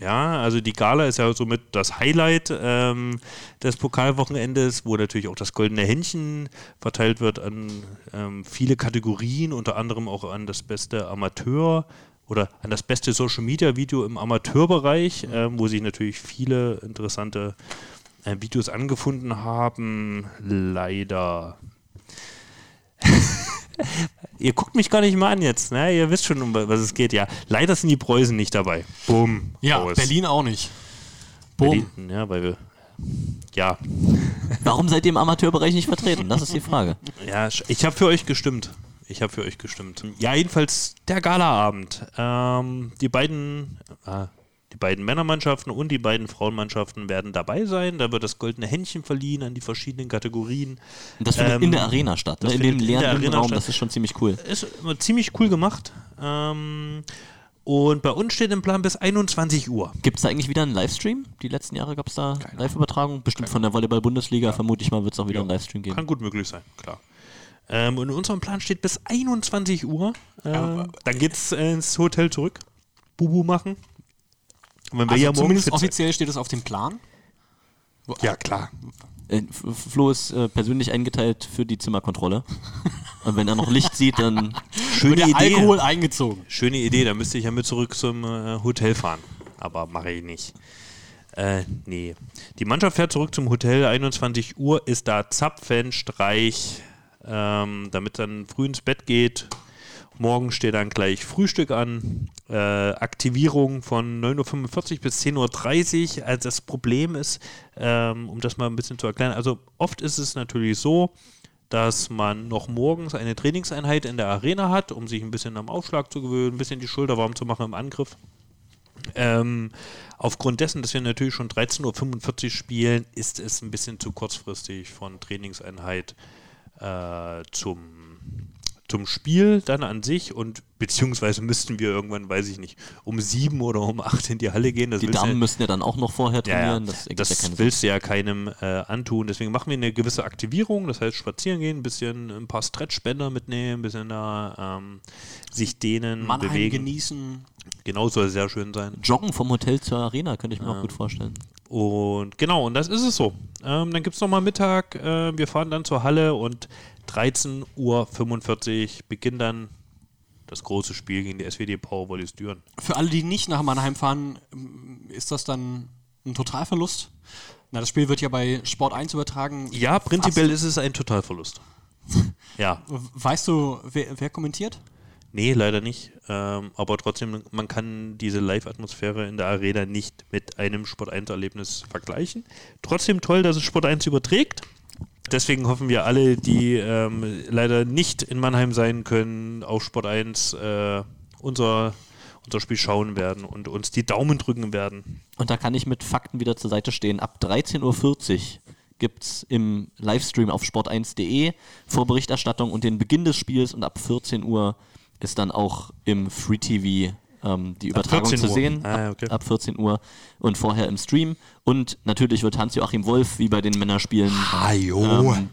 Speaker 1: Ja, also die Gala ist ja somit das Highlight ähm, des Pokalwochenendes, wo natürlich auch das goldene Händchen verteilt wird an ähm, viele Kategorien, unter anderem auch an das beste Amateur oder an das beste Social Media Video im Amateurbereich, ähm, wo sich natürlich viele interessante äh, Videos angefunden haben. Leider. Ihr guckt mich gar nicht mal an jetzt, ne? Ihr wisst schon, um was es geht, ja. Leider sind die Preußen nicht dabei. Bumm.
Speaker 3: Ja,
Speaker 1: aus.
Speaker 3: Berlin auch nicht. Boom.
Speaker 1: Berlin, ja, weil wir. Ja,
Speaker 2: Warum seid ihr im Amateurbereich nicht vertreten? Das ist die Frage.
Speaker 1: ja, ich habe für euch gestimmt. Ich habe für euch gestimmt. Ja, jedenfalls der Galaabend. Ähm, die beiden, äh, die beiden Männermannschaften und die beiden Frauenmannschaften werden dabei sein. Da wird das goldene Händchen verliehen an die verschiedenen Kategorien.
Speaker 2: Und das findet
Speaker 1: Ähm,
Speaker 2: in der Arena statt, ne?
Speaker 1: das
Speaker 2: in dem
Speaker 1: in
Speaker 2: leeren Raum.
Speaker 1: statt.
Speaker 2: Das ist schon ziemlich cool.
Speaker 1: Ist ziemlich cool gemacht. Ähm, und bei uns steht im Plan bis 21 Uhr.
Speaker 2: Gibt es da eigentlich wieder einen Livestream? Die letzten Jahre gab es da Live-Übertragung. Bestimmt von der Volleyball-Bundesliga, vermute ich mal, wird es auch wieder einen Livestream geben.
Speaker 1: Kann gut möglich sein, klar. Ähm, und in unserem Plan steht bis 21 Uhr. Ähm, dann geht's äh, ins Hotel zurück. Bubu machen. Und wenn wir
Speaker 3: Also
Speaker 1: ja morgen
Speaker 3: zumindest offiziell steht es auf dem Plan.
Speaker 1: Ja, klar.
Speaker 2: Äh, Flo ist äh, persönlich eingeteilt für die Zimmerkontrolle. Und wenn er noch Licht sieht, dann
Speaker 1: Schöne Idee.
Speaker 3: Alkohol eingezogen.
Speaker 1: Schöne Idee, da müsste ich ja mit zurück zum äh, Hotel fahren. Aber mache ich nicht. Äh, nee. Die Mannschaft fährt zurück zum Hotel, 21 Uhr ist da Zapfen, Streich, ähm, damit dann früh ins Bett geht. Morgen steht dann gleich Frühstück an, äh, Aktivierung von 9.45 Uhr bis 10.30 Uhr. Also das Problem ist, ähm, um das mal ein bisschen zu erklären, also oft ist es natürlich so, dass man noch morgens eine Trainingseinheit in der Arena hat, um sich ein bisschen am Aufschlag zu gewöhnen, ein bisschen die Schulter warm zu machen im Angriff. Ähm, aufgrund dessen, dass wir natürlich schon 13.45 Uhr spielen, ist es ein bisschen zu kurzfristig von Trainingseinheit zum, zum Spiel dann an sich und beziehungsweise müssten wir irgendwann, weiß ich nicht, um sieben oder um acht in die Halle gehen. Das
Speaker 2: die Damen
Speaker 1: ja-
Speaker 2: müssten ja dann auch noch vorher
Speaker 1: ja, ja.
Speaker 2: trainieren.
Speaker 1: Das,
Speaker 2: Das, ja
Speaker 1: willst du ja keinem äh, antun. Deswegen machen wir eine gewisse Aktivierung. Das heißt, spazieren gehen, ein bisschen ein paar Stretchbänder mitnehmen, ein bisschen da ähm, sich dehnen,
Speaker 3: Mannheim
Speaker 1: bewegen.
Speaker 3: genießen.
Speaker 1: Genau soll sehr schön sein.
Speaker 2: Joggen vom Hotel zur Arena könnte ich mir auch gut vorstellen.
Speaker 1: Und genau, und das ist es so. Ähm, dann gibt es nochmal Mittag. Äh, wir fahren dann zur Halle und 13.45 Uhr beginnt dann das große Spiel gegen die SWD Powervolleys Düren.
Speaker 3: Für alle, die nicht nach Mannheim fahren, ist das dann ein Totalverlust? Na, das Spiel wird ja bei Sport 1 übertragen.
Speaker 1: Ja, prinzipiell ist es ein Totalverlust. ja.
Speaker 3: Weißt du, wer, wer kommentiert?
Speaker 1: Nee, leider nicht. Ähm, aber trotzdem, man kann diese Live-Atmosphäre in der Arena nicht mit einem Sport 1-Erlebnis vergleichen. Trotzdem toll, dass es Sport 1 überträgt. Deswegen hoffen wir alle, die ähm, leider nicht in Mannheim sein können, auf Sport 1 äh, unser, unser Spiel schauen werden und uns die Daumen drücken werden.
Speaker 2: Und da kann ich mit Fakten wieder zur Seite stehen. Ab 13.40 Uhr gibt es im Livestream auf sport1.de Vorberichterstattung und den Beginn des Spiels und ab 14 Uhr ist dann auch im Free TV ähm, die Übertragung zu sehen.
Speaker 1: Ah, okay.
Speaker 2: ab, ab 14 Uhr und vorher im Stream. Und natürlich wird Hans-Joachim Wolf, wie bei den Männerspielen, ähm,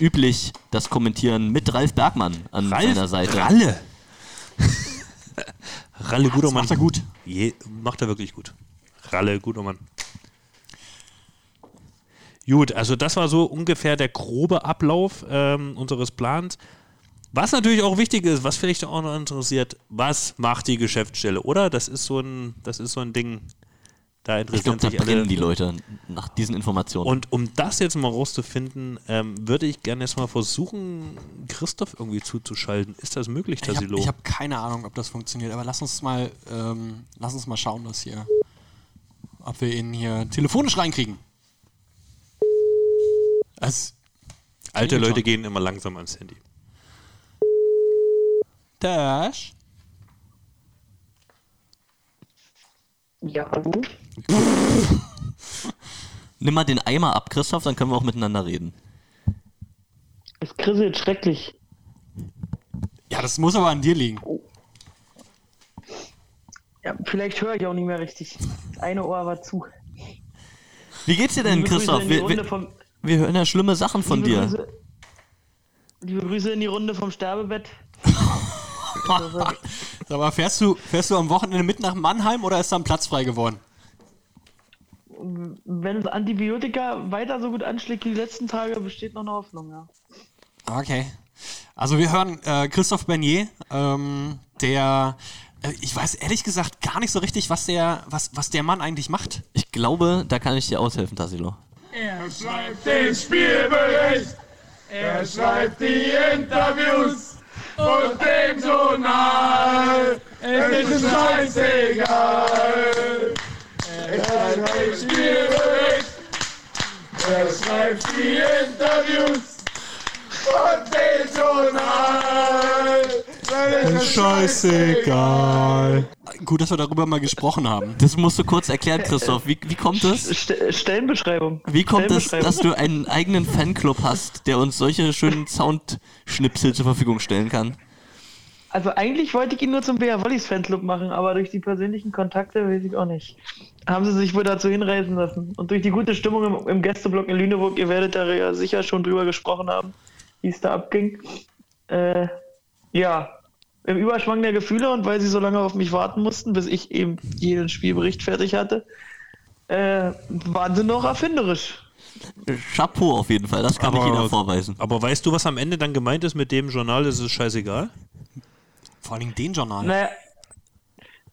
Speaker 2: üblich das Kommentieren mit Ralf Bergmann an seiner Seite.
Speaker 1: Ralle. Ralle, guter Mann.
Speaker 3: macht er gut.
Speaker 1: Je, macht er wirklich gut. Ralle, guter Mann. Gut, also das war so ungefähr der grobe Ablauf ähm, unseres Plans. Was natürlich auch wichtig ist, was vielleicht auch noch interessiert, was macht die Geschäftsstelle, oder? Das ist so ein, das ist so ein Ding, da
Speaker 2: Ich glaube,
Speaker 1: interessieren
Speaker 2: da
Speaker 1: sich alle.
Speaker 2: die Leute nach diesen Informationen.
Speaker 1: Und um das jetzt mal rauszufinden, ähm, würde ich gerne jetzt mal versuchen, Christoph irgendwie zuzuschalten. Ist das möglich,
Speaker 3: Ich habe
Speaker 1: Tassilo?
Speaker 3: hab keine Ahnung, ob das funktioniert, aber lass uns mal, ähm, lass uns mal schauen, dass hier, ob wir ihn hier telefonisch reinkriegen. Es,
Speaker 1: Alte Leute
Speaker 3: schon.
Speaker 1: gehen immer langsam ans Handy.
Speaker 3: Dash.
Speaker 6: Ja, hallo?
Speaker 2: Nimm mal den Eimer ab, Christoph, dann können wir auch miteinander reden.
Speaker 6: Es krisselt schrecklich.
Speaker 3: Ja, das muss aber an dir liegen.
Speaker 6: Ja, vielleicht höre ich auch nicht mehr richtig. Das eine Ohr war zu.
Speaker 2: Wie geht's dir denn,
Speaker 6: Liebe
Speaker 2: Christoph? Wir, wir,
Speaker 6: vom,
Speaker 2: wir hören ja schlimme Sachen von
Speaker 6: liebe
Speaker 2: dir.
Speaker 6: Grüße, liebe Grüße in die Runde vom Sterbebett.
Speaker 3: Sag mal, fährst du, fährst du am Wochenende mit nach Mannheim oder ist da ein Platz frei geworden?
Speaker 6: Wenn es Antibiotika weiter so gut anschlägt wie die letzten Tage, besteht noch eine Hoffnung, ja.
Speaker 3: Okay. Also wir hören äh, Christoph Bernier, ähm, der, äh, ich weiß ehrlich gesagt gar nicht so richtig, was der, was, was der Mann eigentlich macht.
Speaker 2: Ich glaube, da kann ich dir aushelfen, Tassilo.
Speaker 7: Er schreibt den Spielbericht, er schreibt die Interviews und dem Journal. Es ist scheißegal. Er schreibt den Spielbericht, er schreibt die Interviews und dem Journal. Es ist
Speaker 3: Scheißegal. Gut, dass wir darüber mal gesprochen haben.
Speaker 2: Das musst du kurz erklären, Christoph. Wie, wie kommt es?
Speaker 6: St Stellenbeschreibung.
Speaker 2: Wie kommt es,
Speaker 6: Stellenbeschreibung.
Speaker 2: dass du einen eigenen Fanclub hast, der uns solche schönen Soundschnipsel zur Verfügung stellen kann?
Speaker 6: Also eigentlich wollte ich ihn nur zum BR Wollies Fanclub machen, aber durch die persönlichen Kontakte weiß ich auch nicht. Haben sie sich wohl dazu hinreißen lassen. Und durch die gute Stimmung im, im Gästeblock in Lüneburg, ihr werdet da ja sicher schon drüber gesprochen haben, wie es da abging. Äh, ja, im Überschwang der Gefühle und weil sie so lange auf mich warten mussten, bis ich eben jeden Spielbericht fertig hatte, äh, waren sie noch erfinderisch.
Speaker 2: Chapeau auf jeden Fall, das kann ich
Speaker 1: Aber-
Speaker 2: Ihnen vorweisen.
Speaker 1: Aber weißt du, was am Ende dann gemeint ist mit dem Journal? Das ist scheißegal.
Speaker 3: Vor allem den Journal.
Speaker 6: Naja,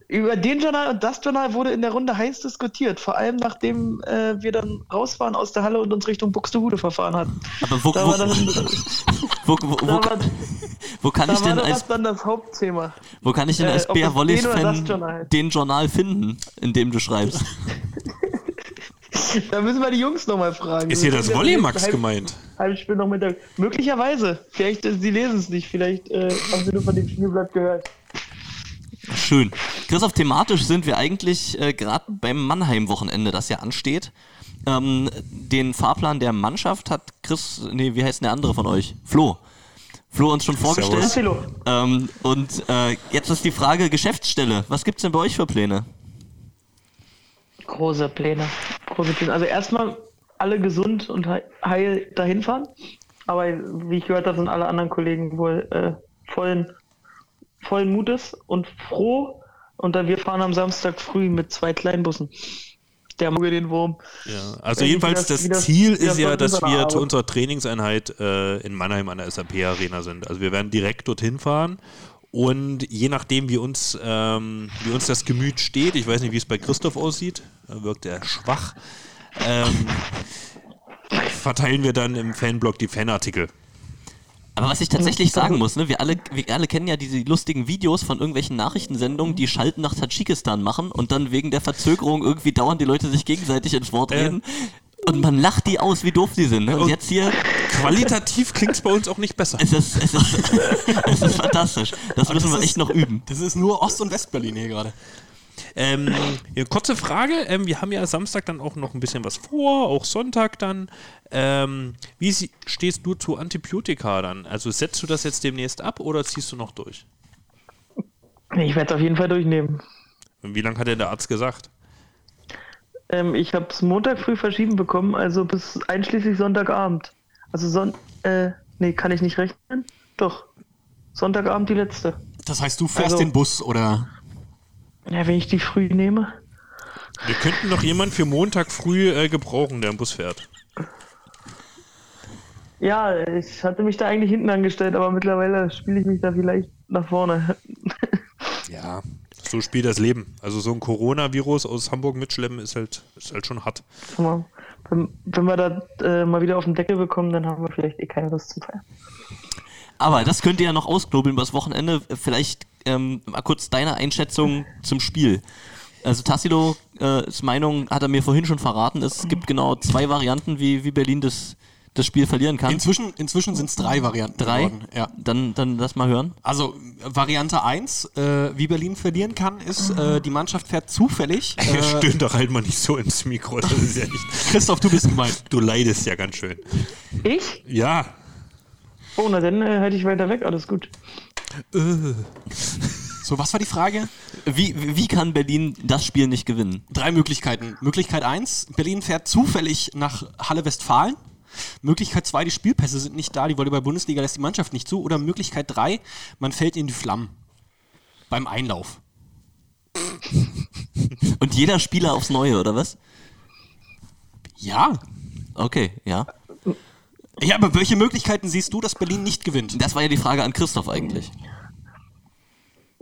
Speaker 6: über den Journal und das Journal wurde in der Runde heiß diskutiert, vor allem nachdem äh, wir dann raus waren aus der Halle und uns Richtung Buxtehude verfahren hatten.
Speaker 2: Aber wo,
Speaker 6: Da war, dann,
Speaker 2: wo, wo, wo,
Speaker 6: da
Speaker 2: wo, wo kann
Speaker 6: da
Speaker 2: ich denn
Speaker 6: das
Speaker 2: als
Speaker 6: dann das Hauptthema.
Speaker 2: wo kann ich denn
Speaker 6: äh,
Speaker 2: als BR
Speaker 6: es
Speaker 2: Wollies
Speaker 6: den das Journal?
Speaker 2: den Journal finden, in dem du schreibst?
Speaker 6: Da müssen wir die Jungs nochmal fragen.
Speaker 1: Ist hier das Volleymax
Speaker 6: halb-
Speaker 1: gemeint?
Speaker 6: Halb Spiel noch mit der. Möglicherweise. Vielleicht, äh, sie lesen es nicht. Vielleicht äh, haben sie nur von dem Spielblatt gehört.
Speaker 2: Schön. Christoph, thematisch sind wir eigentlich äh, gerade beim Mannheim-Wochenende, das ja ansteht. Ähm, den Fahrplan der Mannschaft hat Chris, nee, wie heißt denn der andere von euch? Flo. Flo uns schon vorgestellt.
Speaker 6: Marcelo,
Speaker 2: Ähm, und äh, jetzt ist die Frage Geschäftsstelle. Was gibt's denn bei euch für Pläne?
Speaker 6: Große Pläne. Große Pläne. Also erstmal alle gesund und he- heil dahin fahren. Aber wie ich gehört habe, sind alle anderen Kollegen wohl äh, vollen, vollen Mutes und froh. Und dann wir fahren am Samstag früh mit zwei Kleinbussen. Der Muggel den Wurm.
Speaker 1: Ja, also
Speaker 6: Weiß
Speaker 1: jedenfalls
Speaker 6: nicht, wie das-
Speaker 1: das, Ziel ist ja, dass wir zu unserer Trainingseinheit äh, in Mannheim an der SAP-Arena sind. Also wir werden direkt dorthin fahren und je nachdem, wie uns, ähm, wie uns das Gemüt steht, ich weiß nicht, wie es bei Christoph aussieht, da wirkt er schwach, ähm, verteilen wir dann im Fanblog die Fanartikel.
Speaker 2: Aber was ich tatsächlich sagen muss, ne, wir alle, wir alle kennen ja diese lustigen Videos von irgendwelchen Nachrichtensendungen, die Schalten nach Tadschikistan machen und dann wegen der Verzögerung irgendwie dauernd die Leute sich gegenseitig ins Wort reden. Und man lacht die aus, wie doof die sind. Ne? Und
Speaker 1: Und-
Speaker 2: jetzt hier,
Speaker 1: Qualitativ klingt es bei uns auch nicht besser.
Speaker 2: es ist, es ist, es ist fantastisch. Das müssen
Speaker 3: das
Speaker 2: wir
Speaker 3: ist-
Speaker 2: echt noch üben.
Speaker 3: Das ist nur Ost- und Westberlin hier gerade.
Speaker 1: Ähm, kurze Frage, ähm, wir haben ja Samstag dann auch noch ein bisschen was vor, auch Sonntag dann. Ähm, wie sie- stehst du zu Antibiotika dann? Also setzt du das jetzt demnächst ab oder ziehst du noch durch?
Speaker 6: Ich werde es auf jeden Fall durchnehmen.
Speaker 1: Und wie lange hat denn der Arzt gesagt?
Speaker 6: Ähm, ich habe es Montag früh verschieben bekommen, also bis einschließlich Sonntagabend. Also Son äh, nee, kann ich nicht rechnen? Doch. Sonntagabend die letzte.
Speaker 3: Das heißt, du fährst
Speaker 6: Also-
Speaker 3: den Bus oder.
Speaker 6: Ja, wenn ich die früh nehme.
Speaker 1: Wir könnten noch jemanden für Montag früh äh, gebrauchen, der im Bus fährt.
Speaker 6: Ja, ich hatte mich da eigentlich hinten angestellt, aber mittlerweile spiele ich mich da vielleicht nach vorne.
Speaker 1: Ja. So spielt das Leben. Also so ein Coronavirus aus Hamburg mitschleppen ist halt, ist halt schon hart.
Speaker 6: Wenn, wenn wir da äh, mal wieder auf den Deckel bekommen, dann haben wir vielleicht eh keine Lust zum Feiern.
Speaker 2: Aber das könnt ihr ja noch ausknobeln übers Wochenende. Vielleicht ähm, mal kurz deine Einschätzung zum Spiel. Also Tassilo äh, ist Meinung, hat er mir vorhin schon verraten, es gibt genau zwei Varianten, wie, wie Berlin das, das Spiel verlieren kann.
Speaker 3: Inzwischen, inzwischen sind es drei Varianten
Speaker 2: Drei?
Speaker 3: geworden. Ja.
Speaker 2: Dann, dann lass mal hören.
Speaker 3: Also Variante 1, äh, wie Berlin verlieren kann, ist, äh, die Mannschaft fährt zufällig.
Speaker 1: Äh,
Speaker 3: Äh,
Speaker 1: Stöhnt doch halt mal nicht so ins Mikro. Das ist ja nicht.
Speaker 3: Christoph, du bist gemeint.
Speaker 1: Du leidest ja ganz schön.
Speaker 6: Ich?
Speaker 1: Ja.
Speaker 6: Oh, na dann äh, halte ich weiter weg, alles gut.
Speaker 3: So, was war die Frage?
Speaker 2: Wie, wie kann Berlin das Spiel nicht gewinnen?
Speaker 3: Drei Möglichkeiten. Möglichkeit 1, Berlin fährt zufällig nach Halle Westfalen. Möglichkeit 2, die Spielpässe sind nicht da, die Volleyball-Bundesliga lässt die Mannschaft nicht zu. Oder Möglichkeit 3, man fällt in die Flammen. Beim Einlauf.
Speaker 2: Und jeder Spieler aufs Neue, oder was?
Speaker 3: Ja.
Speaker 2: Okay, ja.
Speaker 3: Ja, aber welche Möglichkeiten siehst du, dass Berlin nicht gewinnt?
Speaker 2: Das war ja die Frage an Christoph eigentlich.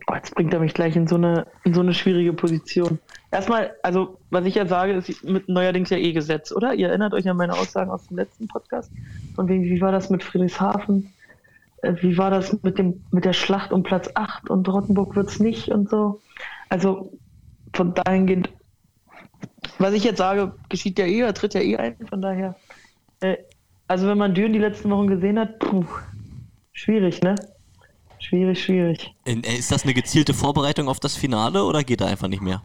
Speaker 6: Oh, jetzt bringt er mich gleich in so eine, in so eine schwierige Position. Erstmal, also, was ich ja sage, ist mit neuerdings ja eh Gesetz, oder? Ihr erinnert euch an meine Aussagen aus dem letzten Podcast? Von wegen, wie war das mit Friedrichshafen? Äh, Wie war das mit dem, mit der Schlacht um Platz 8 und Rottenburg wird's nicht und so? Also, von dahingehend, was ich jetzt sage, geschieht ja eh, er tritt ja eh ein, von daher. Äh, also, wenn man Düren die letzten Wochen gesehen hat, puh, schwierig, ne? Schwierig, schwierig.
Speaker 2: Äh, Ist das eine gezielte Vorbereitung auf das Finale oder geht da einfach nicht mehr?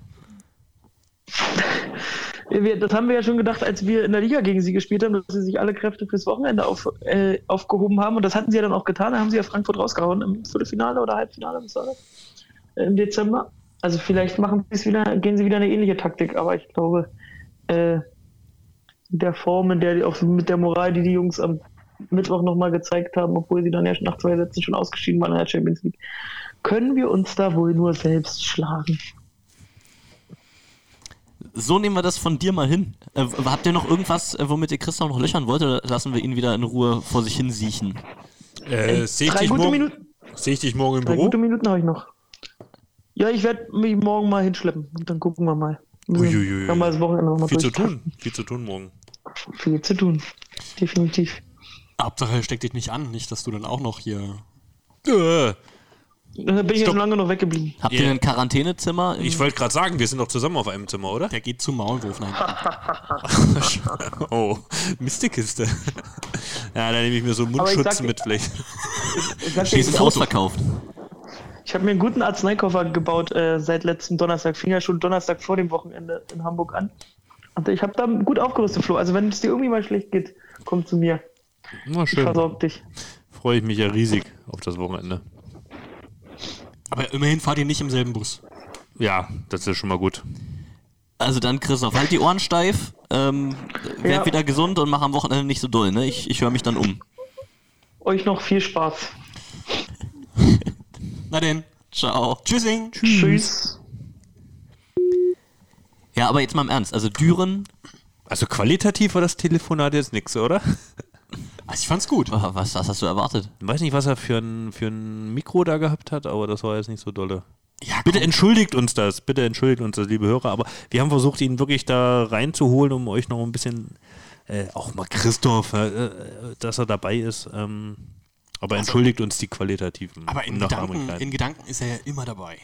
Speaker 6: Das haben wir ja schon gedacht, als wir in der Liga gegen sie gespielt haben, dass sie sich alle Kräfte fürs Wochenende auf, äh, aufgehoben haben. Und das hatten sie ja dann auch getan. Da haben sie ja Frankfurt rausgehauen im Viertelfinale oder Halbfinale, war das? Äh, Im Dezember. Also vielleicht machen sie es wieder, gehen sie wieder eine ähnliche Taktik, aber ich glaube, äh, der Form, in der die auch mit der Moral, die die Jungs am Mittwoch nochmal gezeigt haben, obwohl sie dann ja nach zwei Sätzen schon ausgeschieden waren in der Champions League, können wir uns da wohl nur selbst schlagen.
Speaker 2: So nehmen wir das von dir mal hin. Äh, habt ihr noch irgendwas, äh, womit ihr Christoph noch löchern wollt, oder lassen wir ihn wieder in Ruhe vor sich hin siechen?
Speaker 1: Äh, Sehe ich,
Speaker 6: drei
Speaker 1: dich
Speaker 6: gute
Speaker 1: morgen-
Speaker 6: Minuten.
Speaker 1: seh ich dich morgen im
Speaker 6: Drei
Speaker 1: Büro?
Speaker 6: gute Minuten habe ich noch. Ja, ich werde mich morgen mal hinschleppen und dann gucken wir mal.
Speaker 1: Uiuiui.
Speaker 6: Kann mal das Wochenende noch mal
Speaker 1: Viel zu tun. Viel zu tun morgen.
Speaker 6: Viel zu tun. Definitiv.
Speaker 3: Hauptsache, steck dich nicht an, nicht, dass du dann auch noch hier.
Speaker 1: Äh,
Speaker 6: Da bin ich
Speaker 1: Stopp.
Speaker 6: schon lange noch weggeblieben.
Speaker 2: Habt
Speaker 1: Ja.
Speaker 2: ihr ein Quarantänezimmer? im-
Speaker 1: ich wollte gerade sagen, wir sind doch zusammen auf einem Zimmer, oder?
Speaker 3: Der geht zum Maulwurf. Nein.
Speaker 1: Oh, Mistekiste. ja, dann nehme ich mir so einen Mundschutz mit vielleicht.
Speaker 6: Ich, sag dir,
Speaker 2: Die sind
Speaker 6: ich,
Speaker 2: ausverkauft.
Speaker 6: ich habe mir einen guten Arzneikoffer gebaut äh, seit letztem Donnerstag. Fing ja schon Donnerstag vor dem Wochenende in Hamburg an. Und ich habe da gut aufgerüstet, Flo. Also wenn es dir irgendwie mal schlecht geht, komm zu mir.
Speaker 1: Na
Speaker 6: Ich
Speaker 1: schön.
Speaker 6: versorge dich.
Speaker 1: Freue ich mich ja riesig auf das Wochenende.
Speaker 3: Aber immerhin fahrt ihr nicht im selben Bus.
Speaker 1: Ja, das ist schon mal gut.
Speaker 2: Also dann, Christoph, halt die Ohren steif, ähm, werd
Speaker 6: Ja.
Speaker 2: wieder gesund und mach am Wochenende nicht so doll, ne? Ich, ich höre mich dann um.
Speaker 6: Euch noch viel Spaß.
Speaker 3: Na denn.
Speaker 2: Ciao.
Speaker 3: Tschüssing.
Speaker 6: Tschüss.
Speaker 2: Ja, aber jetzt mal im Ernst. Also Düren,
Speaker 1: Also qualitativ war das Telefonat jetzt nix, oder?
Speaker 3: Also ich fand's gut.
Speaker 2: was, was hast du erwartet?
Speaker 1: Ich weiß nicht, was er für ein, für ein Mikro da gehabt hat, aber das war jetzt nicht so dolle.
Speaker 3: Ja,
Speaker 1: Bitte entschuldigt uns das, bitte entschuldigt uns das, liebe Hörer, aber wir haben versucht, ihn wirklich da reinzuholen, um euch noch ein bisschen, äh, auch mal Christoph, äh, äh, dass er dabei ist. Ähm, aber entschuldigt uns die qualitativen
Speaker 3: Aber in Gedanken, in Gedanken ist er ja immer dabei.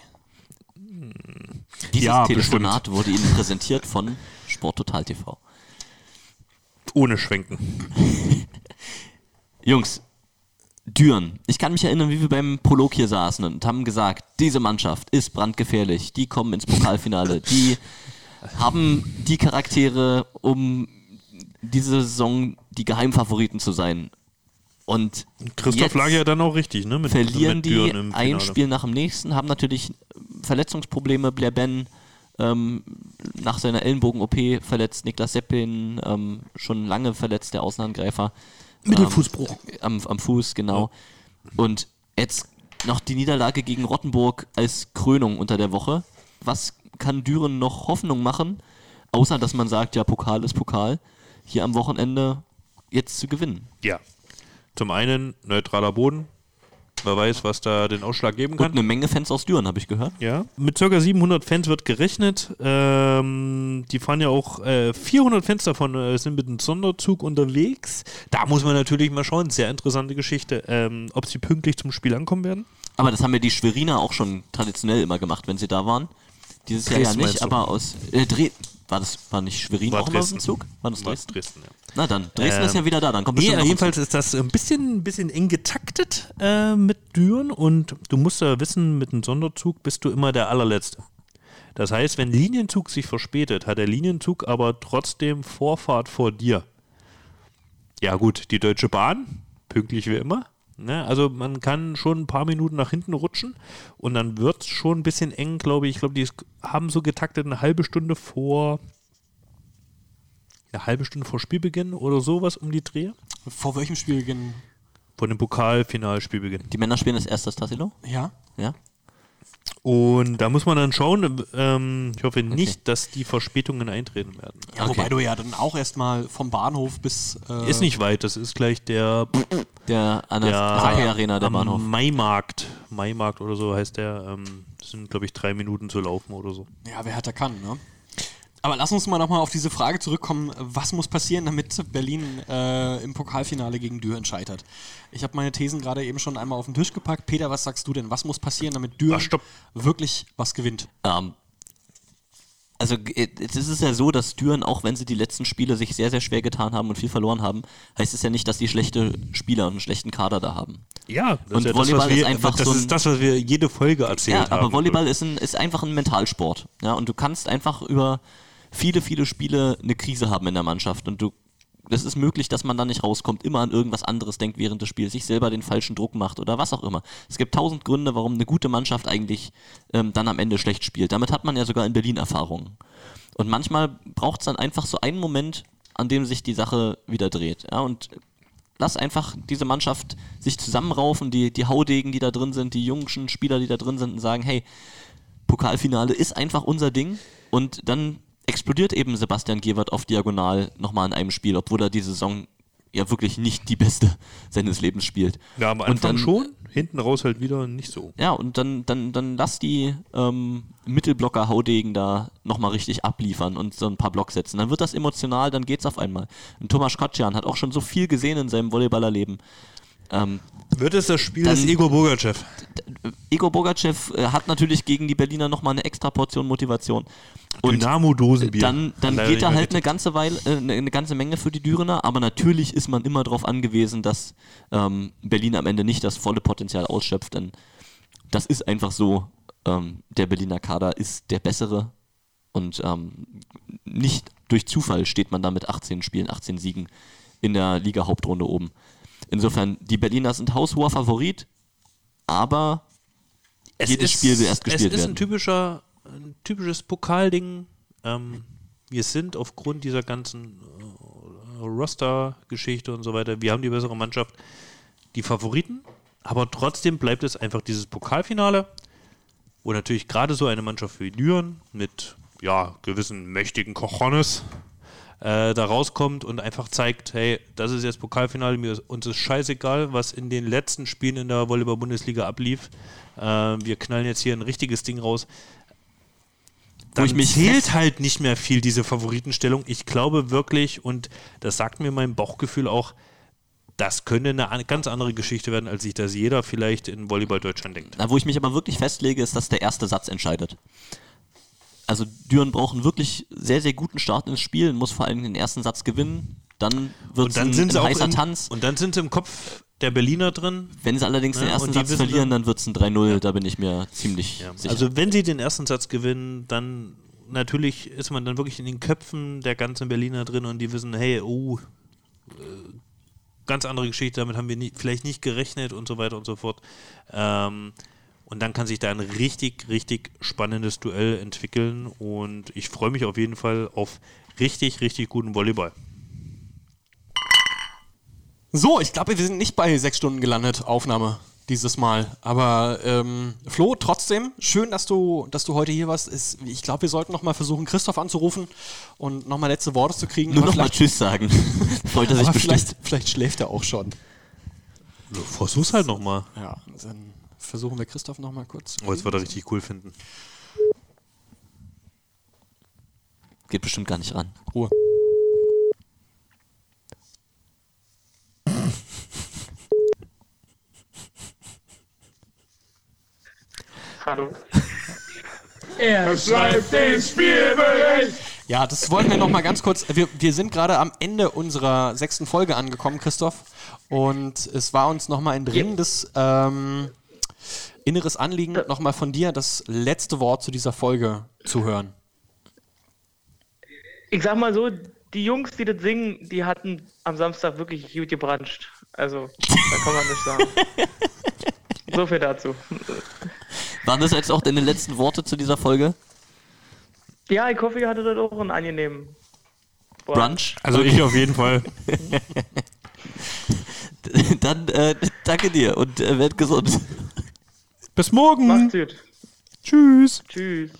Speaker 2: Dieses
Speaker 1: Ja,
Speaker 2: Telefonat wurde Ihnen präsentiert von Sport Total TV.
Speaker 1: Ohne Schwenken.
Speaker 2: Jungs, Düren. Ich kann mich erinnern, wie wir beim Prolog hier saßen und haben gesagt, diese Mannschaft ist brandgefährlich. Die kommen ins Pokalfinale. Die haben die Charaktere, um diese Saison die Geheimfavoriten zu sein. Und
Speaker 1: Christoph lag ja dann auch richtig, ne? Mit,
Speaker 2: verlieren
Speaker 1: mit
Speaker 2: die ein
Speaker 1: Finale.
Speaker 2: Spiel nach dem nächsten, haben natürlich Verletzungsprobleme. Blair Ben ähm, nach seiner Ellenbogen-OP verletzt, Niklas Seppin ähm, schon lange verletzt, der Außenangreifer.
Speaker 1: Mittelfußbruch.
Speaker 2: Ähm, am, am Fuß, genau. Und jetzt noch die Niederlage gegen Rottenburg als Krönung unter der Woche. Was kann Düren noch Hoffnung machen, außer dass man sagt, ja, Pokal ist Pokal, hier am Wochenende jetzt zu gewinnen?
Speaker 1: Ja. Zum einen neutraler Boden. Wer weiß, was da den Ausschlag geben
Speaker 2: Und
Speaker 1: kann.
Speaker 2: eine Menge Fans aus Düren, habe ich gehört.
Speaker 1: Ja, mit ca. 700 Fans wird gerechnet. Ähm, die fahren ja auch, äh, 400 Fans davon äh, sind mit einem Sonderzug unterwegs. Da muss man natürlich mal schauen, sehr interessante Geschichte, ähm, ob sie pünktlich zum Spiel ankommen werden.
Speaker 2: Aber das haben ja die Schweriner auch schon traditionell immer gemacht, wenn sie da waren. Dieses Jahr ja
Speaker 1: Dresden
Speaker 2: nicht, aber aus äh, Dre war das war nicht Schwerin
Speaker 1: War
Speaker 2: auch immer auf dem
Speaker 1: Dresden.
Speaker 2: Zug? War das
Speaker 1: War
Speaker 2: Dresden?
Speaker 1: Dresden, ja.
Speaker 2: Na dann, Dresden
Speaker 1: Ähm,
Speaker 2: ist ja wieder da, dann kommt
Speaker 1: Nee,
Speaker 2: bestimmt ein
Speaker 1: jedenfalls ist das ein bisschen, ein bisschen eng getaktet äh, mit Düren und du musst ja wissen, mit einem Sonderzug bist du immer der allerletzte. Das heißt, wenn Linienzug sich verspätet, hat der Linienzug aber trotzdem Vorfahrt vor dir. Ja gut, die Deutsche Bahn, pünktlich wie immer. Ne? Also man kann schon ein paar Minuten nach hinten rutschen und dann wird es schon ein bisschen eng, glaube ich. Ich glaube, die haben so getaktet eine halbe Stunde vor eine halbe Stunde vor Spielbeginn oder sowas um die Dreh.
Speaker 3: Vor welchem Spielbeginn?
Speaker 1: Vor dem Pokalfinalspielbeginn.
Speaker 2: Die Männer spielen das erste das Tassilo?
Speaker 3: Ja.
Speaker 2: Ja.
Speaker 1: Und da muss man dann schauen. Ähm, ich hoffe nicht, dass die Verspätungen eintreten werden.
Speaker 3: Ja,
Speaker 2: Okay.
Speaker 3: wobei du ja dann auch erstmal vom Bahnhof bis. Äh,
Speaker 1: Ist nicht weit, das ist gleich der,
Speaker 2: Der an der
Speaker 1: der
Speaker 2: Hockey Arena der
Speaker 1: am
Speaker 2: Bahnhof.
Speaker 1: Maimarkt. Maimarkt oder so heißt der. Ähm, das sind, glaube ich, drei Minuten zu laufen oder so.
Speaker 3: Ja, wer hat, der kann, ne? Aber lass uns mal nochmal auf diese Frage zurückkommen, was muss passieren, damit Berlin äh, im Pokalfinale gegen Düren scheitert? Ich habe meine Thesen gerade eben schon einmal auf den Tisch gepackt. Peter, was sagst du denn? Was muss passieren, damit Düren
Speaker 1: stopp.
Speaker 3: wirklich was gewinnt?
Speaker 2: Ähm, also äh, es ist ja so, dass Düren, auch wenn sie die letzten Spiele sich sehr, sehr schwer getan haben und viel verloren haben, heißt es ja nicht, dass die schlechte Spieler und einen schlechten Kader da haben.
Speaker 1: Ja, das
Speaker 2: Und
Speaker 1: ist ja
Speaker 2: Volleyball
Speaker 1: das, was wir,
Speaker 2: ist einfach
Speaker 1: das
Speaker 2: so ein-
Speaker 1: ist das, was wir jede Folge erzählt
Speaker 2: Ja,
Speaker 1: haben.
Speaker 2: aber Volleyball ist, ein, ist einfach ein Mentalsport. Ja, und du kannst einfach über viele, viele Spiele eine Krise haben in der Mannschaft. Und du, das ist möglich, dass man da nicht rauskommt, immer an irgendwas anderes denkt während des Spiels, sich selber den falschen Druck macht oder was auch immer. Es gibt tausend Gründe, warum eine gute Mannschaft eigentlich ähm, dann am Ende schlecht spielt. Damit hat man ja sogar in Berlin Erfahrungen. Und manchmal braucht es dann einfach so einen Moment, an dem sich die Sache wieder dreht. Ja, und lass einfach diese Mannschaft sich zusammenraufen, die, die Haudegen, die da drin sind, die jungen Spieler, die da drin sind und sagen, hey, Pokalfinale ist einfach unser Ding und dann explodiert eben Sebastian Gewert auf Diagonal nochmal in einem Spiel, obwohl er die Saison ja wirklich nicht die beste seines Lebens spielt.
Speaker 1: ja, am
Speaker 2: und
Speaker 1: Anfang
Speaker 2: dann-
Speaker 1: schon, hinten raus halt wieder nicht so.
Speaker 2: Ja, und dann, dann, dann lass die ähm, Mittelblocker Haudegen da nochmal richtig abliefern und so ein paar Blocks setzen. Dann wird das emotional, dann geht's auf einmal. Und Thomas Kotschan hat auch schon so viel gesehen in seinem Volleyballerleben. Ähm,
Speaker 1: Wird es das Spiel
Speaker 2: Dann-
Speaker 1: des Igor Bogachev?
Speaker 2: Igor Bogachev äh, hat natürlich gegen die Berliner nochmal eine extra Portion Motivation. Und
Speaker 1: Dynamo Dosenbier.
Speaker 2: dann, dann geht da halt eine ganze Weile, äh, eine, eine ganze Menge für die Dürener, aber natürlich ist man immer darauf angewiesen, dass ähm, Berlin am Ende nicht das volle Potenzial ausschöpft, denn das ist einfach so, ähm, der Berliner Kader ist der bessere und ähm, nicht durch Zufall steht man da mit 18 Spielen, 18 Siegen in der Liga-Hauptrunde oben. Insofern, die Berliner sind haushoher Favorit, aber jedes Spiel will erst gespielt
Speaker 1: Es ist
Speaker 2: werden.
Speaker 1: ein, typischer, ein typisches Pokalding. Ähm, wir sind aufgrund dieser ganzen äh, Roster-Geschichte und so weiter, wir haben die bessere Mannschaft, die Favoriten, aber trotzdem bleibt es einfach dieses Pokalfinale, wo natürlich gerade so eine Mannschaft wie Düren mit ja, gewissen mächtigen Cojones äh, da rauskommt und einfach zeigt, hey, das ist jetzt Pokalfinale, mir ist, uns ist scheißegal, was in den letzten Spielen in der Volleyball-Bundesliga ablief. Äh, wir knallen jetzt hier ein richtiges Ding raus. Dann
Speaker 2: ich mich
Speaker 1: zählt halt nicht mehr viel diese Favoritenstellung. Ich glaube wirklich, und das sagt mir mein Bauchgefühl auch, das könnte eine an- ganz andere Geschichte werden, als sich das jeder vielleicht in Volleyball Deutschland denkt.
Speaker 2: Na, wo ich mich aber wirklich festlege, ist, dass der erste Satz entscheidet. Also Düren braucht einen wirklich sehr, sehr guten Start ins Spiel, muss vor allem den ersten Satz gewinnen. Dann wird
Speaker 1: Und
Speaker 2: es ein,
Speaker 1: sind
Speaker 2: ein heißer
Speaker 1: im,
Speaker 2: Tanz.
Speaker 1: und dann sind sie im Kopf der Berliner drin.
Speaker 2: Wenn sie allerdings den
Speaker 1: Ja,
Speaker 2: ersten
Speaker 1: und die
Speaker 2: Satz verlieren,
Speaker 1: dann-
Speaker 2: dann wird es ein 3-0, da bin ich mir ziemlich sicher.
Speaker 1: Also wenn sie den ersten Satz gewinnen, dann natürlich ist man dann wirklich in den Köpfen der ganzen Berliner drin und die wissen, hey, oh, äh, ganz andere Geschichte, damit haben wir nie, vielleicht nicht gerechnet und so weiter und so fort. Ähm, und dann kann sich da ein richtig, richtig spannendes Duell entwickeln und ich freue mich auf jeden Fall auf richtig, richtig guten Volleyball.
Speaker 3: So, ich glaube, wir sind nicht bei sechs Stunden gelandet, Aufnahme dieses Mal. Aber ähm, Flo, trotzdem, schön, dass du, dass du heute hier warst. Ist, ich glaube, wir sollten nochmal versuchen, Christoph anzurufen und nochmal letzte Worte zu kriegen.
Speaker 2: Nur
Speaker 3: Aber
Speaker 2: noch mal
Speaker 3: vielleicht-
Speaker 2: Tschüss sagen. Freut er sich
Speaker 3: aber
Speaker 2: bestimmt.
Speaker 3: vielleicht, vielleicht schläft er auch schon.
Speaker 1: Versuch's halt nochmal.
Speaker 3: Ja, dann versuchen wir Christoph nochmal kurz.
Speaker 1: Oh, jetzt wird er richtig cool finden.
Speaker 2: Geht bestimmt gar nicht ran.
Speaker 3: Ruhe.
Speaker 6: Hallo.
Speaker 7: Er schreibt den Spielbericht.
Speaker 3: Ja, das wollten wir noch mal ganz kurz. Wir, wir sind gerade am Ende unserer sechsten Folge angekommen, Christoph. Und es war uns noch mal ein dringendes ähm, inneres Anliegen, noch mal von dir das letzte Wort zu dieser Folge zu hören.
Speaker 6: Ich sag mal so, die Jungs, die das singen, die hatten am Samstag wirklich gut gebranscht. Also, da kann man nicht sagen. so viel dazu.
Speaker 2: Waren das jetzt auch deine letzten Worte zu dieser Folge?
Speaker 6: Ja, ich hoffe, ihr hattet das auch einen angenehmen
Speaker 2: Brunch?
Speaker 1: Also ich auf jeden Fall.
Speaker 2: Dann äh, danke dir und äh, werd gesund.
Speaker 1: Bis morgen.
Speaker 6: Macht's gut.
Speaker 1: Tschüss.
Speaker 6: Tschüss.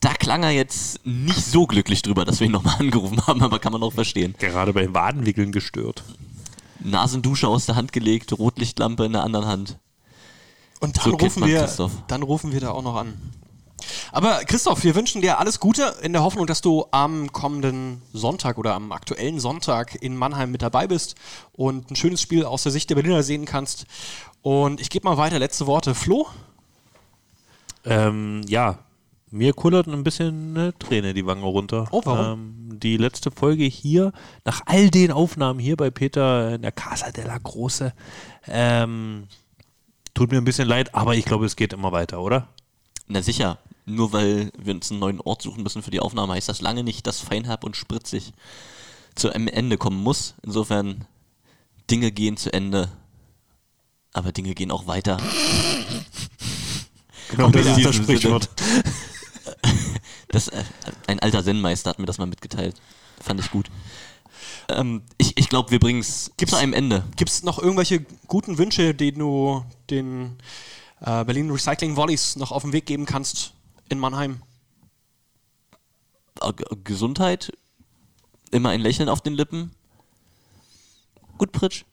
Speaker 2: Da klang er jetzt nicht so glücklich drüber, dass wir ihn nochmal angerufen haben, aber kann man auch verstehen.
Speaker 1: Gerade bei Wadenwickeln gestört.
Speaker 2: Nasendusche aus der Hand gelegt, Rotlichtlampe in der anderen Hand.
Speaker 3: Und dann
Speaker 2: So
Speaker 3: rufen wir,
Speaker 2: Christoph.
Speaker 3: dann rufen wir da auch noch an. Aber Christoph, wir wünschen dir alles Gute in der Hoffnung, dass du am kommenden Sonntag oder am aktuellen Sonntag in Mannheim mit dabei bist und ein schönes Spiel aus der Sicht der Berliner sehen kannst. Und ich gebe mal weiter, letzte Worte. Flo?
Speaker 1: Ähm, ja, mir kullert ein bisschen eine Träne die Wange runter.
Speaker 3: Oh, warum?
Speaker 1: Ähm, die letzte Folge hier, nach all den Aufnahmen hier bei Peter in der Casa della Große, ähm, tut mir ein bisschen leid, aber ich glaube, es geht immer weiter, oder?
Speaker 2: Na sicher, nur weil wir uns einen neuen Ort suchen müssen für die Aufnahme, heißt das lange nicht, dass Feinherb und Spritzig zu einem Ende kommen muss. Insofern, Dinge gehen zu Ende, aber Dinge gehen auch weiter.
Speaker 1: Genau,
Speaker 2: das ist das
Speaker 1: Sprichwort.
Speaker 2: Das, äh, ein alter Zen-Meister hat mir das mal mitgeteilt. Fand ich gut. Ähm, ich ich glaube, wir bringen es zu einem Ende.
Speaker 3: Gibt es noch irgendwelche guten Wünsche, die du den äh, Berlin Recycling Volleys noch auf den Weg geben kannst in Mannheim?
Speaker 2: Äh, Gesundheit, immer ein Lächeln auf den Lippen. Gut, Pritsch.